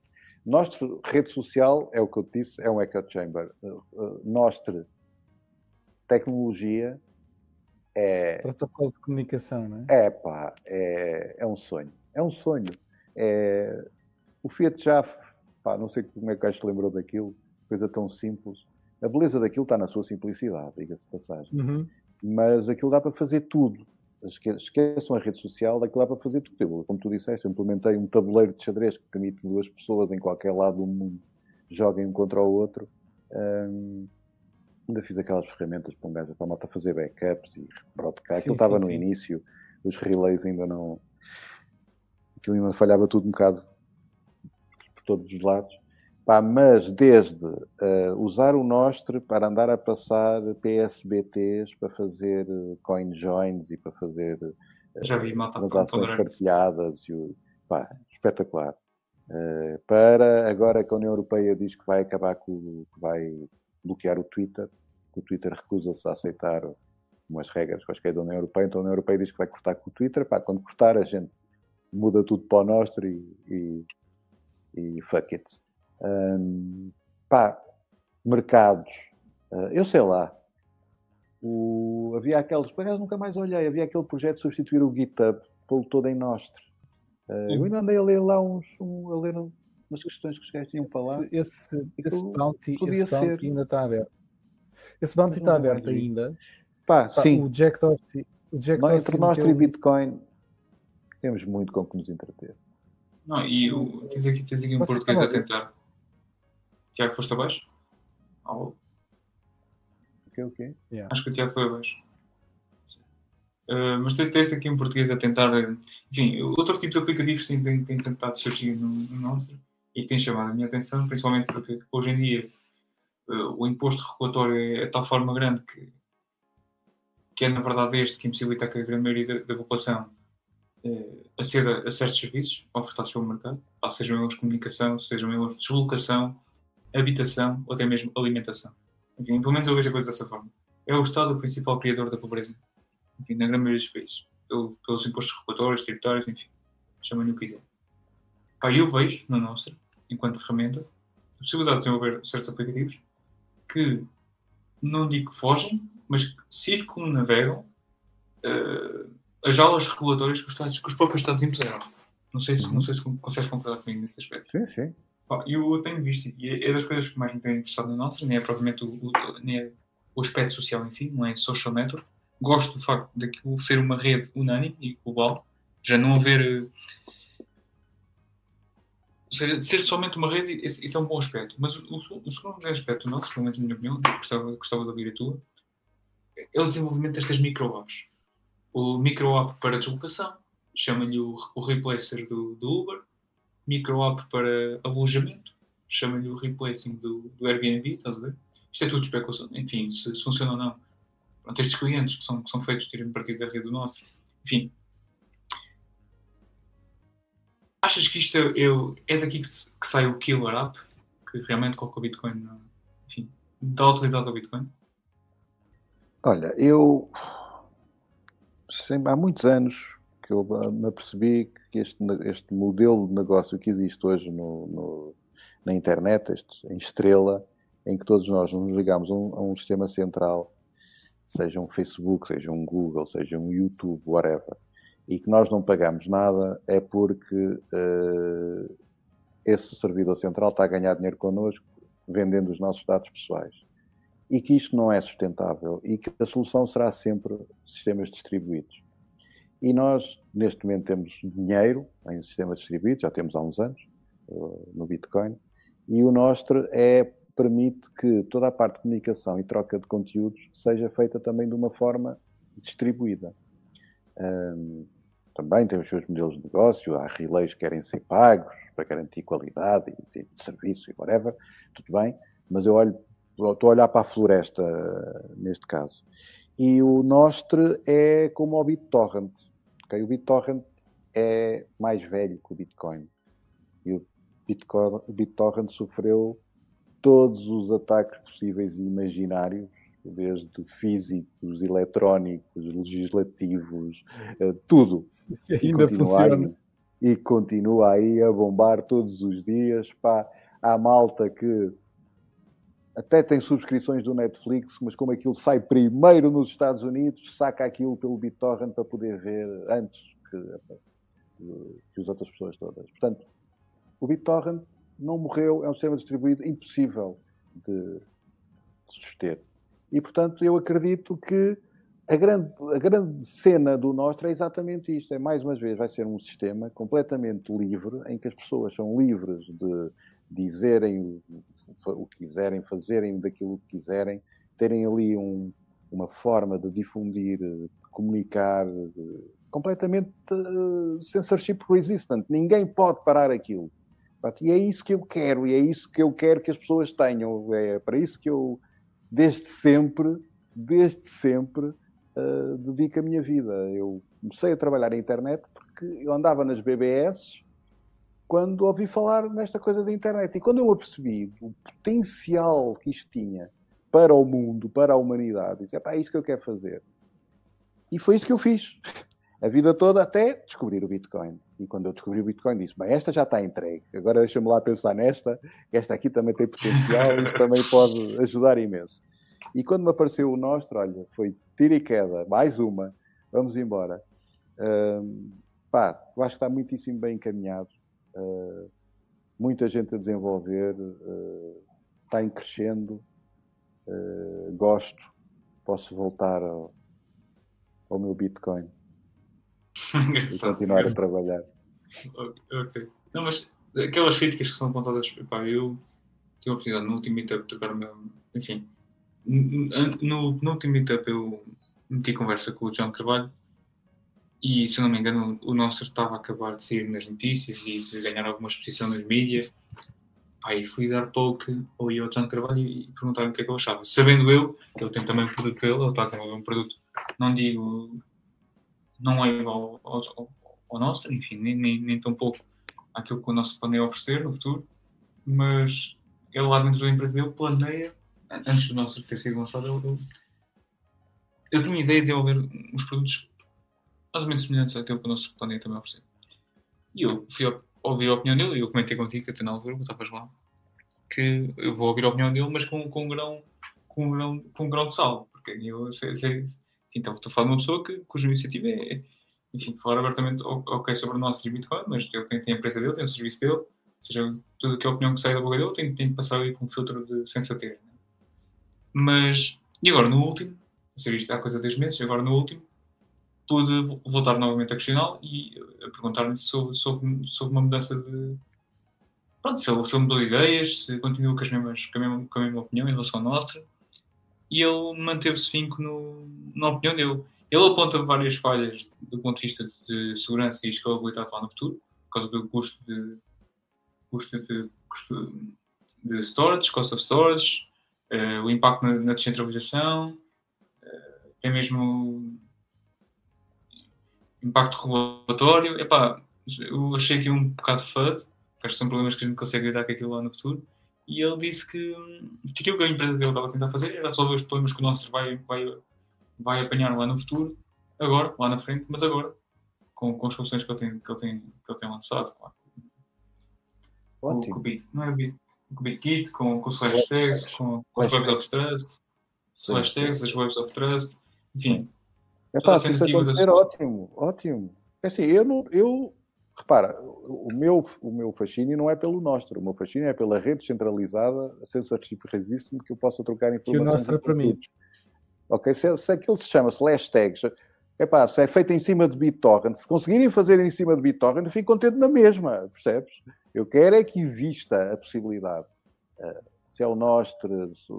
Nostro rede social, é o que eu te disse, é um echo chamber. Uh, uh, Nostro tecnologia é... Protocolo de comunicação, não é? É pá, é, é um sonho. É um sonho. É... O Fiat Jaf, pá, não sei como é que o gajo se lembrou daquilo, coisa tão simples a beleza daquilo está na sua simplicidade, diga-se de passagem. Uhum. Mas aquilo dá para fazer tudo. Esqueçam a rede social, aquilo dá para fazer tudo. Eu, como tu disseste, eu implementei um tabuleiro de xadrez que permite duas pessoas em qualquer lado do mundo joguem um contra o outro. Um, ainda fiz aquelas ferramentas para um gajo para a malta fazer backups e broadcast. Aquilo sim, estava sim, no sim. início, os relays ainda não. Aquilo ainda falhava tudo um bocado por todos os lados. Pá, mas desde uh, usar o Nostre para andar a passar PSBTs para fazer eh, coin joins e para fazer uh, Já vi, as ações partilhadas, e o, pá, espetacular. Uh, para agora que a União Europeia diz que vai acabar com que vai bloquear o Twitter, que o Twitter recusa-se a aceitar umas regras quaisquer da União Europeia, então a União Europeia diz que vai cortar com o Twitter, pá, quando cortar a gente muda tudo para o Nostre e, e, e fuck it. Um, pá, mercados, uh, eu sei lá. O, havia aqueles, por acaso nunca mais olhei, havia aquele projeto de substituir o GitHub, pô-lo todo em Nostre. Uh, eu ainda andei a ler lá uns, um, a ler umas questões que os gajos tinham para lá. Esse, esse bounty, esse bounty ainda está aberto. Esse bounty está aberto ainda. Pá, Pá, sim. O Jack Dorsey, o Jack Dorsey entre Nostre e Bitcoin temos muito com que nos entreter. Não, e o, tens aqui, tens aqui um português a tentar. Tiago, foste abaixo? Oh. O quê, o quê? Yeah. Acho que o Tiago foi abaixo. Uh, mas tens aqui um português a tentar. Enfim, outro tipo de aplicativos tem, tem, tem tentado surgir no, no nosso e tem chamado a minha atenção, principalmente porque hoje em dia uh, o imposto regulatório é de tal forma grande que, que é na verdade este que impossibilita que a grande maioria da, da população uh, aceda a certos serviços ofertados pelo mercado, sejam eles comunicação, sejam eles deslocação, habitação ou até mesmo alimentação. Enfim, pelo menos eu vejo a coisa dessa forma. É o Estado o principal criador da pobreza, enfim, na grande maioria dos países. Pelo, pelos impostos regulatórios, tributários, enfim, chamem-lhe o que quiser. Pá, eu vejo no nosso, enquanto ferramenta, a possibilidade de desenvolver certos aplicativos que não digo que fogem, mas que circunnavegam uh, as aulas regulatórias que os, Estados, que os próprios Estados impuseram. Não sei se, não sei se consegues concordar comigo nesse aspecto. Sim, sim. Eu tenho visto, e é das coisas que mais me tem interessado na nossa, nem é propriamente o, o, nem é o aspecto social em si, não é social network. Gosto do facto de ser uma rede unânime e global, já não haver. Ou seja, de ser somente uma rede, isso é um bom aspecto. Mas o, o segundo aspecto nosso, pelo menos na minha opinião, gostava, gostava de ouvir a tua, é o desenvolvimento destas micro-apps. O micro-app para deslocação, chama-lhe o, o replacer do, do Uber, micro-app para alojamento, chama-lhe o replacing do, do, Airbnb, estás a ver? Isto é tudo especulação, enfim, se, se funciona ou não. Pronto, estes clientes que são, que são feitos tirem partido da rede do nosso, enfim. Achas que isto é, é, é daqui que, que, sai o killer app? Que realmente coloca o Bitcoin, enfim, dá utilidade ao Bitcoin? Olha, eu sempre, há muitos anos que eu me apercebi que este, este modelo de negócio que existe hoje no, no, na internet, este, em estrela, em que todos nós nos ligamos a um, a um sistema central seja um Facebook, seja um Google, seja um YouTube, whatever, e que nós não pagamos nada, é porque uh, esse servidor central está a ganhar dinheiro connosco vendendo os nossos dados pessoais. E que isto não é sustentável e que a solução será sempre sistemas distribuídos. E nós, neste momento, temos dinheiro em sistemas distribuídos, já temos há uns anos, uh, no Bitcoin, e o Nostre é permite que toda a parte de comunicação e troca de conteúdos seja feita também de uma forma distribuída. Também tem os seus modelos de negócio, há relays que querem ser pagos para garantir qualidade e tipo de serviço e whatever, tudo bem, mas eu olho, estou a olhar para a floresta neste caso. E o Nostre é como o BitTorrent. Okay? O BitTorrent é mais velho que o Bitcoin. E o Bitcoin, BitTorrent sofreu todos os ataques possíveis e imaginários, desde físicos, eletrónicos, legislativos, eh, tudo. E ainda e funciona. Aí, e continua aí a bombar todos os dias. Pá, há malta que até tem subscrições do Netflix, mas como aquilo sai primeiro nos Estados Unidos, saca aquilo pelo BitTorrent para poder ver antes que, que as outras pessoas todas. Portanto, o BitTorrent não morreu, é um sistema distribuído impossível de, de suster. E, portanto, eu acredito que a grande, a grande cena do Nostra é exatamente isto. É, mais uma vez, vai ser um sistema completamente livre, em que as pessoas são livres de dizerem o que quiserem, fazerem daquilo que quiserem, terem ali um, uma forma de difundir, de comunicar, de, completamente uh, censorship resistant. Ninguém pode parar aquilo. E é isso que eu quero, e é isso que eu quero que as pessoas tenham. É para isso que eu, desde sempre, desde sempre, uh, dedico a minha vida. Eu comecei a trabalhar na internet porque eu andava nas BBS quando ouvi falar nesta coisa da internet. E quando eu apercebi o potencial que isto tinha para o mundo, para a humanidade, disse, é isto que eu quero fazer. E foi isso que eu fiz. A vida toda até descobrir o Bitcoin. E quando eu descobri o Bitcoin, disse: Bem, esta já está entregue. Agora deixa-me lá pensar nesta, que esta aqui também tem potencial, isto também pode ajudar imenso. E quando me apareceu o nosso, olha, foi tira e queda, mais uma, vamos embora. Uh, pá, eu acho que está muitíssimo bem encaminhado. Uh, muita gente a desenvolver, uh, está em crescendo. Uh, gosto, posso voltar ao, ao meu Bitcoin e continuar a trabalhar. Ok. Não, mas aquelas críticas que são apontadas, pá, eu tive a oportunidade no último meetup de tocar o meu. Enfim, no, no último meetup eu meti conversa com o João Carvalho e, se não me engano, o nosso estava a acabar de sair nas notícias e de ganhar alguma exposição nas mídias. Aí fui dar poke ao John Carvalho e perguntar-lhe o que é que ele achava. Sabendo eu que ele tem também um produto ele, ele está a desenvolver um produto, não digo não é igual ao, ao, ao nosso, enfim, nem, nem, nem tão pouco àquilo que o nosso planeia oferecer no futuro, mas ele lá dentro da empresa dele planeia, antes do nosso ter sido lançado, ele, eu tinha ideia de desenvolver uns produtos mais ou menos semelhantes àquilo que o nosso planeia também oferecer. E eu fui ouvir a opinião dele, e eu comentei contigo, até na altura, estavas lá, que eu vou ouvir a opinião dele, mas com, com, um, grão, com, um, grão, com um grão de sal, porque eu sei, sei, então, estou a falar de uma pessoa que, cuja iniciativa é, enfim, falar abertamente ok sobre o nosso Bitcoin, mas ele tem, tem a empresa dele, tem o serviço dele, ou seja, tudo que é a opinião que sai da boca dele tem, tem que passar ali com um filtro de sensatez. Né? Mas, e agora no último, ou seja, isto há coisa de 10 meses, agora no último, pude voltar novamente a questioná-lo e a perguntar-lhe sobre, sobre, sobre uma mudança de. Pronto, se ele, se ele mudou de ideias, se continua com, as mesmas, com, a mesma, com a mesma opinião em relação à nossa e ele manteve-se finco no, na opinião dele. Ele aponta várias falhas do ponto de vista de segurança e escalabilidade lá no futuro, por causa do custo de, custo de, custo de storage, cost of storage, uh, o impacto na, na descentralização, uh, até mesmo impacto regulatório. Epá, eu achei aquilo um bocado FUD, porque são problemas que a gente consegue lidar com aquilo lá no futuro e ele disse que, que aquilo que a empresa dele estava a tentar fazer era resolver os problemas que o nosso vai, vai, vai apanhar lá no futuro, agora, lá na frente, mas agora, com, com as soluções que ele tem, que ele tem, que ele tem lançado. Claro. Com o Bit, não é o Bit, com o BitKit, com, com o Tags, com, com os Webs of Trust, Slash Tags, as Webs of Trust. Enfim. É pá, se isso acontecer, ótimo, ótimo. É assim, eu não. Eu, repara, o meu, o meu fascínio não é pelo Nostro, o meu fascínio é pela rede centralizada, censorship resistant, que eu possa trocar informações. Que o Nostro é para mim. Ok, se, se aquilo se chama slash tags, Epá, se é feito em cima de BitTorrent, se conseguirem fazer em cima de BitTorrent, eu fico contente na mesma, percebes? Eu quero é que exista a possibilidade. Uh, se é o Nostro, se,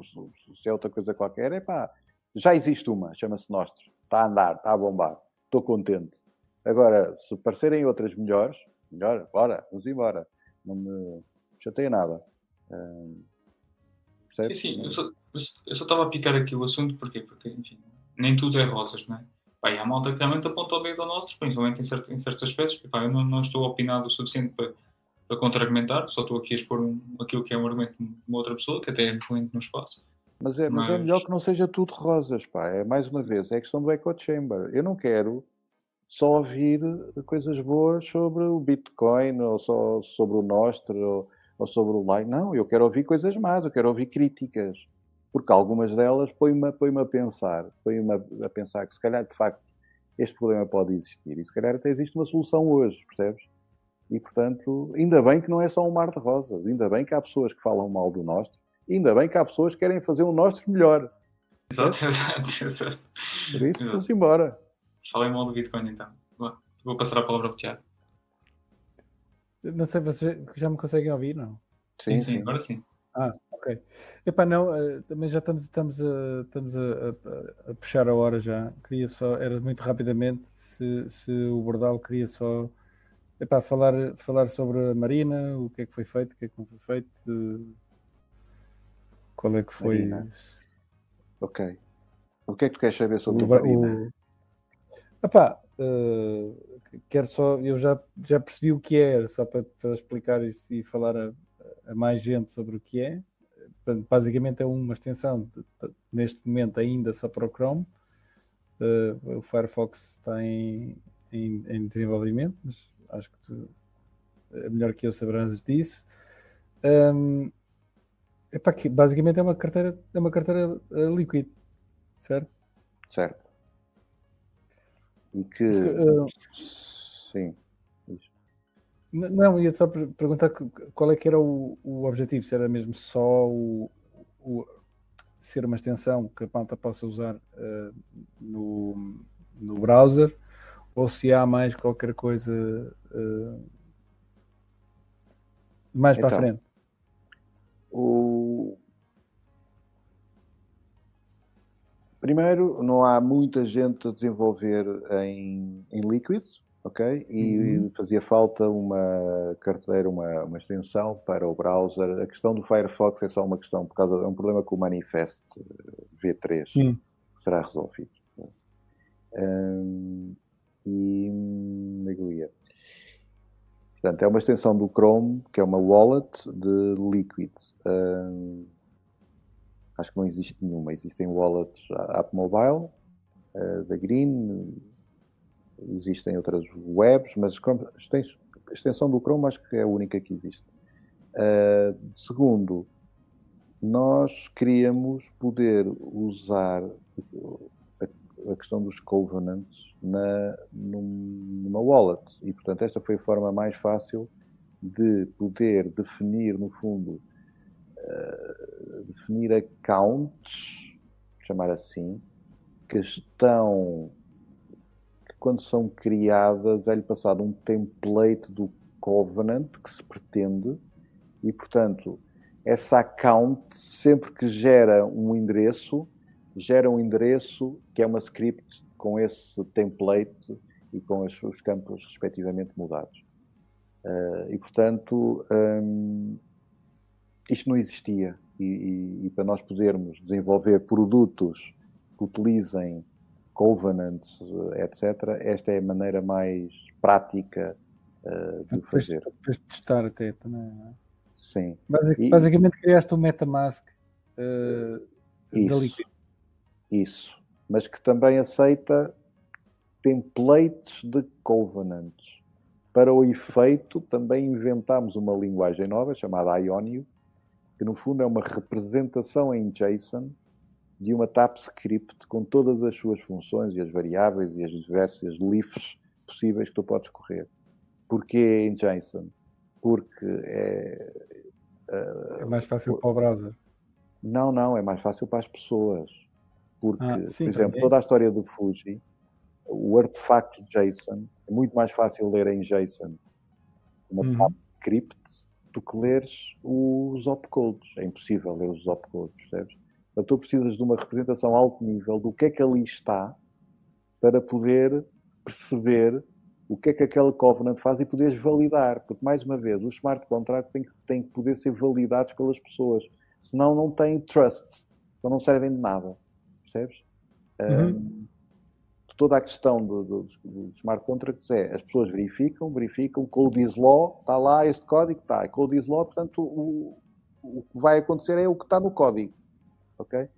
se, é outra coisa qualquer, epá, já existe uma, chama-se Nostro. Está a andar, está a bombar. Estou contente. Agora, se parecerem outras melhores, melhor, bora, vamos embora. Não me chateia nada. Uh, sim, sim, eu só, estava a picar aqui o assunto, porquê? Porque, enfim, nem tudo é rosas, não é? Pá, e há malta que realmente aponta o dedo ao nosso, principalmente em, certo, em certos aspectos. Pá, eu não, não, estou opinado o suficiente para, para contra-argumentar, só estou aqui a expor um, aquilo que é um argumento de uma outra pessoa, que até é influente no espaço. Mas é, mas... mas é melhor que não seja tudo rosas, pá. É mais uma vez, é questão do echo chamber. Eu não quero só ouvir coisas boas sobre o Bitcoin, ou só sobre o Nostro, ou, ou sobre o Line. Não, eu quero ouvir coisas más, eu quero ouvir críticas porque algumas delas põe-me põe a pensar, põe-me a pensar que se calhar de facto este problema pode existir e se calhar até existe uma solução hoje, percebes? E portanto, ainda bem que não é só um mar de rosas, ainda bem que há pessoas que falam mal do nosso, ainda bem que há pessoas que querem fazer o nosso melhor. Exato, exato, exato. Por isso, vamos embora. Falei mal do Bitcoin então. Vou passar a palavra para o Tiago. Não sei, vocês já me conseguem ouvir, não? Sim, sim, sim agora sim. Ah, ok. Epá, não, uh, também já estamos, estamos, a, estamos a, a, a, puxar a hora já. Queria só, era muito rapidamente, se, se o Bordal queria só epá, falar, falar sobre a Marina, o que é que foi feito, o que é que não foi feito, qual é que foi. Marina. Ok. O que é que tu queres saber sobre o, Marina? O... Epá, uh, quero só, eu já, já percebi o que é, só para, para explicar e, e falar a a mais gente sobre o que é. Basicamente é uma extensão, de, neste momento ainda só para o Chrome. Uh, o Firefox está em, em, em, desenvolvimento, mas acho que tu, é melhor que eu saberás disso. Um, epá, que basicamente é uma carteira, é uma carteira uh, Liquid, certo? Certo. E que. Uh, sim. Não, ia só perguntar qual é que era o, o objetivo, se era mesmo só o, o ser uma extensão que a Panta possa usar uh, no, no browser ou se há mais qualquer coisa uh, mais então, para a frente. O... Primeiro, não há muita gente a desenvolver em, em Liquid, ok? E uhum. fazia falta uma carteira, uma, uma extensão para o browser. A questão do Firefox é só uma questão, por causa é um problema com o Manifest eh, V3, uhum. que será resolvido. Um, Portanto, é uma extensão do Chrome, que é uma wallet de Liquid. Um, acho que não existe nenhuma. Existem wallets App Mobile, uh, da Green, Existem outras webs, mas a extensão do Chrome acho que é a única que existe. Uh, segundo, nós queríamos poder usar a, questão dos covenants na, numa wallet. E, portanto, esta foi a forma mais fácil de poder definir, no fundo, uh, definir accounts, chamar assim, que estão quando são criadas, é-lhe passado um template do Covenant que se pretende. E, portanto, essa account, sempre que gera um endereço, gera um endereço que é uma script com esse template e com os, os campos respectivamente mudados. Uh, e, portanto, um, isto não existia. E, e, e, para nós podermos desenvolver produtos que utilizem covenants, etc., esta é a maneira mais prática uh, de depois, fazer. Depois de testar até também. É? Sim. Basic, e, basicamente criaste um MetaMask uh, isso, isso, mas que também aceita templates de covenants. Para o efeito, também inventámos uma linguagem nova chamada Ionio, que no fundo é uma representação em JSON de uma TapScript com todas as suas funções e as variáveis e as diversas lifes possíveis que tu podes correr. Porquê em JSON? Porque é. É mais fácil para o browser. Não, não, é mais fácil para as pessoas. Porque, Ah, sim, por exemplo, também. toda a história do Fuji, o artefacto JSON é muito mais fácil ler em JSON uma Uhum. TapScript do que leres os opcodes. É impossível ler os opcodes, percebes? Então tu precisas de uma representação alto nível do que é que ali está para poder perceber o que é que aquele covenant faz e poderes validar. Porque, mais uma vez, os smart contracts têm que, têm que poder ser validados pelas pessoas. Senão não têm trust. Senão não servem de nada. Percebes? Uhum. Um, toda a questão do- do- dos smart contracts é as pessoas verificam, verificam, code is law, está lá este código, está, code is law, portanto o, o que vai acontecer é o que está no código, ok?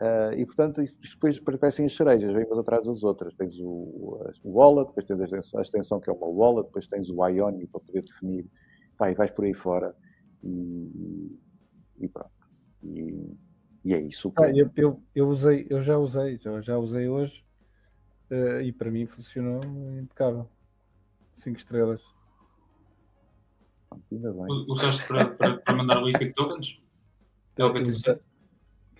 Ah, e portanto isto isto depois parecem as cerejas, vêm umas atrás das outras, tens o, o wallet, depois tens a extensão, a extensão que é uma wallet, depois tens o Ionic para poder definir, pá, e vais por aí fora e, e pronto. E, e é isso. Ah, eu, eu, eu usei, eu já usei, já, já usei hoje eh, e para mim funcionou impecável. 5 estrelas. Ainda bem. Usaste para, para, para mandar liquid tokens? É o BTC?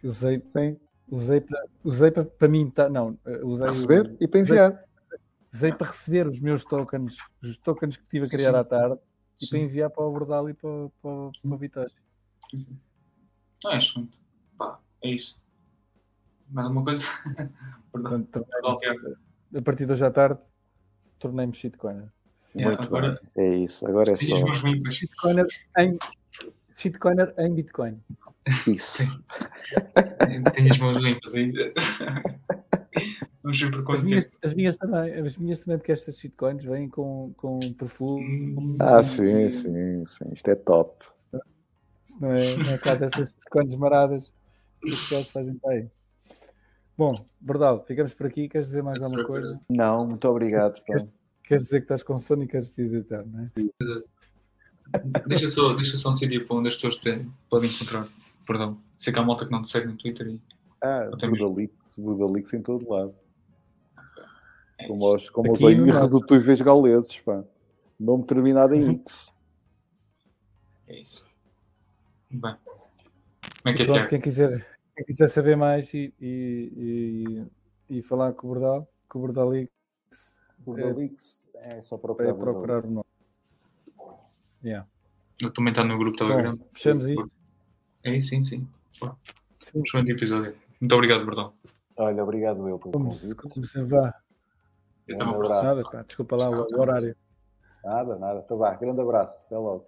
Usei, usei, Sim, usei para, usei para, para mim, tá, não, eh, usei, receber e para enviar. usei para receber os meus tokens, os tokens que estive a criar Sim. à tarde e Sim. para enviar para o Bordal e para, para, para o Vitória. Não é excelente. É isso. Mais alguma coisa? Perdão. Portanto, a partir de hoje à tarde, tornei-me shitcoiner. Yeah, Muito agora, bem. É isso. Agora é Sim, só as. Shitcoiner em, shitcoiner em Bitcoin. isso. Tenho as mãos limpas ainda. Vamos ver por As quanto minhas, tempo. as minhas também, as minhas também, porque estas shitcoins vêm com, com perfume. Hum. Ah, sim, sim, sim. Isto é top. Se não é, não é cá dessas shitcoins maradas que os gajos fazem para aí. Bom, Bordal, ficamos por aqui. Queres dizer mais alguma coisa? Não, muito obrigado. pá. Queres dizer que estás com sono e queres te editar, não é? Deixa só, deixa só um sítio para onde as pessoas podem encontrar. Perdão. Sei que há malta que não te segue no Twitter e Ah, Budalix, Budalix em todo lado. é Como os, como os irredutíveis gauleses, pá. Nome terminado em X. É isso. Bem. Como é que é, Pronto, quem quiser, quem quiser saber mais e, e, e, e falar com o Bordal, com o Bordalix, Budalix é só procurar. é procurar o nome. Yeah. Eu também está no grupo Telegram. Bom, fechamos isto. É isso, sim, sim. Sim, Excelente episódio. Muito obrigado, Bordão. Olha, obrigado eu pelo como, convite. como sempre vá. Um abraço. Nada, pá, desculpa lá o, o horário. Nada, nada. Então vá, grande abraço. Até logo.